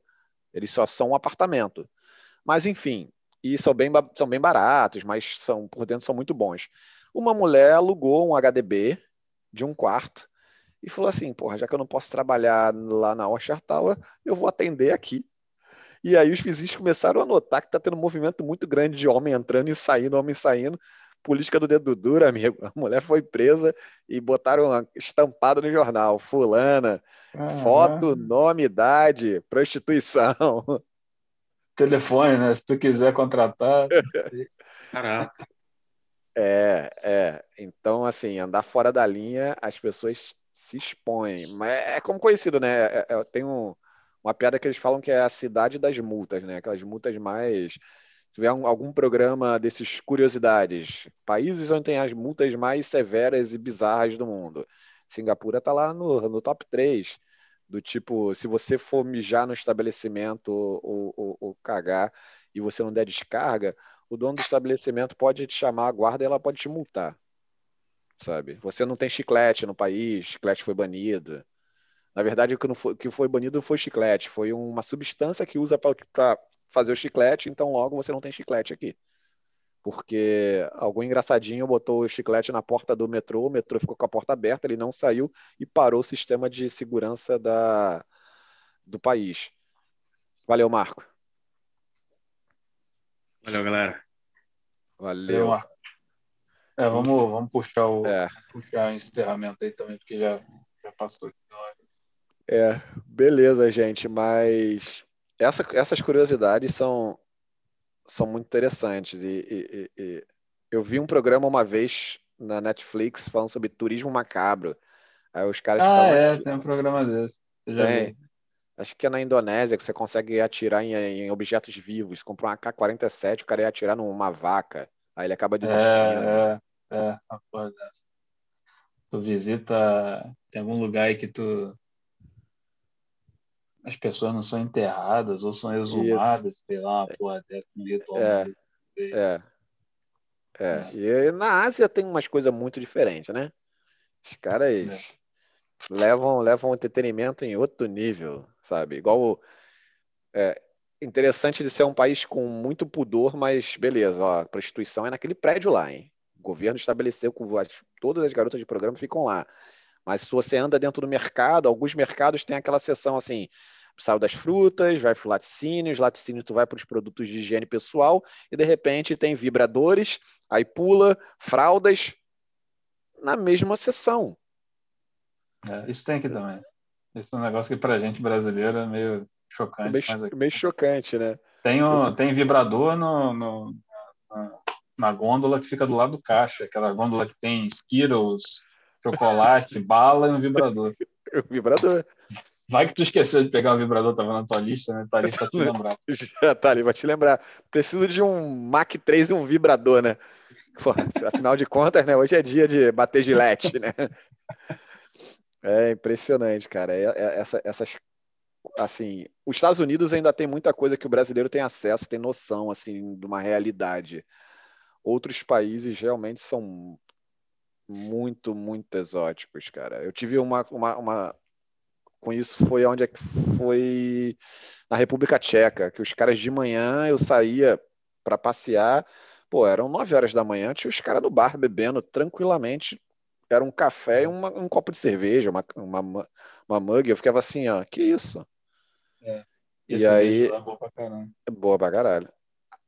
Eles só são um apartamento. Mas, enfim, e são bem, são bem baratos, mas são por dentro são muito bons. Uma mulher alugou um HDB de um quarto e falou assim: porra, já que eu não posso trabalhar lá na Orchard Tower, eu vou atender aqui. E aí os vizinhos começaram a notar que está tendo um movimento muito grande de homem entrando e saindo, homem saindo. política do dedo duro, amigo. A mulher foi presa e botaram estampado no jornal. Fulana, foto, nome, idade, prostituição. Telefone, né? Se tu quiser contratar. Caraca. É, é. Então, assim, andar fora da linha, as pessoas se expõem. Mas é como conhecido, né? É, é, tem um, uma piada que eles falam que é a cidade das multas, né? Aquelas multas mais. Se tiver um, algum programa desses curiosidades, países onde tem as multas mais severas e bizarras do mundo. Singapura tá lá no, no top 3. Do tipo, se você for mijar no estabelecimento ou, ou, ou cagar e você não der descarga, o dono do estabelecimento pode te chamar a guarda e ela pode te multar. Sabe? Você não tem chiclete no país, chiclete foi banido. Na verdade, o que, não foi, que foi banido foi chiclete, foi uma substância que usa para fazer o chiclete, então logo você não tem chiclete aqui. Porque algum engraçadinho botou o chiclete na porta do metrô, o metrô ficou com a porta aberta, ele não saiu e parou o sistema de segurança da, do país. Valeu, Marco. Valeu, galera. Valeu. É, vamos, vamos puxar o é. puxar o encerramento aí também, porque já, já passou. É, beleza, gente, mas essa, essas curiosidades são, são muito interessantes. E, e, e, eu vi um programa uma vez na Netflix falando sobre turismo macabro. Aí os caras Ah, é, que... tem um programa desse. Tem. Acho que é na Indonésia que você consegue atirar em, em objetos vivos. Comprou um AK-47, o cara ia atirar numa vaca. Aí ele acaba desistindo. É, é, é, uma porra dessa. Tu visita. Tem algum lugar aí que tu. As pessoas não são enterradas ou são exumadas, Isso. sei lá, uma porra dessa, um ritual. É, é, é. E na Ásia tem umas coisas muito diferentes, né? Os caras é. levam, levam entretenimento em outro nível sabe? Igual é, interessante de ser um país com muito pudor, mas beleza, ó, a prostituição é naquele prédio lá, hein? O governo estabeleceu que todas as garotas de programa ficam lá. Mas se você anda dentro do mercado, alguns mercados têm aquela seção assim, saiu das frutas, vai para o laticínio, os laticínios tu vai para os produtos de higiene pessoal e de repente tem vibradores, aí pula, fraldas na mesma seção. É, isso tem aqui também. Esse é um negócio que pra gente brasileiro é meio chocante. Meio, mas aqui... meio chocante, né? Tem, o, tem vibrador no, no na, na, gôndola que fica do lado do caixa, aquela gôndola que tem Skittles, chocolate, bala e um vibrador. o vibrador. Vai que tu esqueceu de pegar o vibrador, tava na tua lista, né? Tá ali pra te lembrar. Já tá ali pra te lembrar. Preciso de um Mac 3 e um vibrador, né? Pô, afinal de contas, né? Hoje é dia de bater gilete, né? É impressionante, cara. É, é, essa, essas, assim, os Estados Unidos ainda tem muita coisa que o brasileiro tem acesso, tem noção, assim, de uma realidade. Outros países realmente são muito, muito exóticos, cara. Eu tive uma, uma, uma com isso foi onde é que foi na República Tcheca, que os caras de manhã eu saía para passear, pô, eram nove horas da manhã, tinha os caras no bar bebendo tranquilamente era um café e uma, um copo de cerveja, uma, uma, uma mug. Eu ficava assim, ó, que isso? É. E, e aí. É boa pra caramba. É boa pra caralho.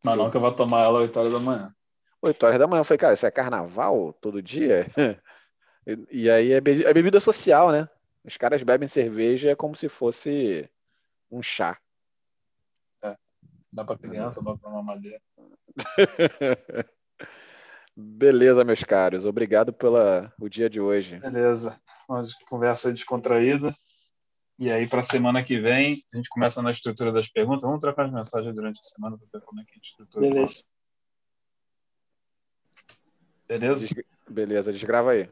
Mas não que eu vou tomar ela 8 horas da manhã. 8 horas da manhã. Eu falei, cara, isso é carnaval todo dia? e, e aí é, be é bebida social, né? Os caras bebem cerveja como se fosse um chá. É. Dá pra criança, dá pra mamadeira. Beleza, meus caros. Obrigado pelo o dia de hoje. Beleza. Uma conversa descontraída. E aí, para a semana que vem, a gente começa na estrutura das perguntas. Vamos trocar as mensagens durante a semana para ver como é que a gente estrutura. Beleza. Beleza? Beleza, desgrava aí.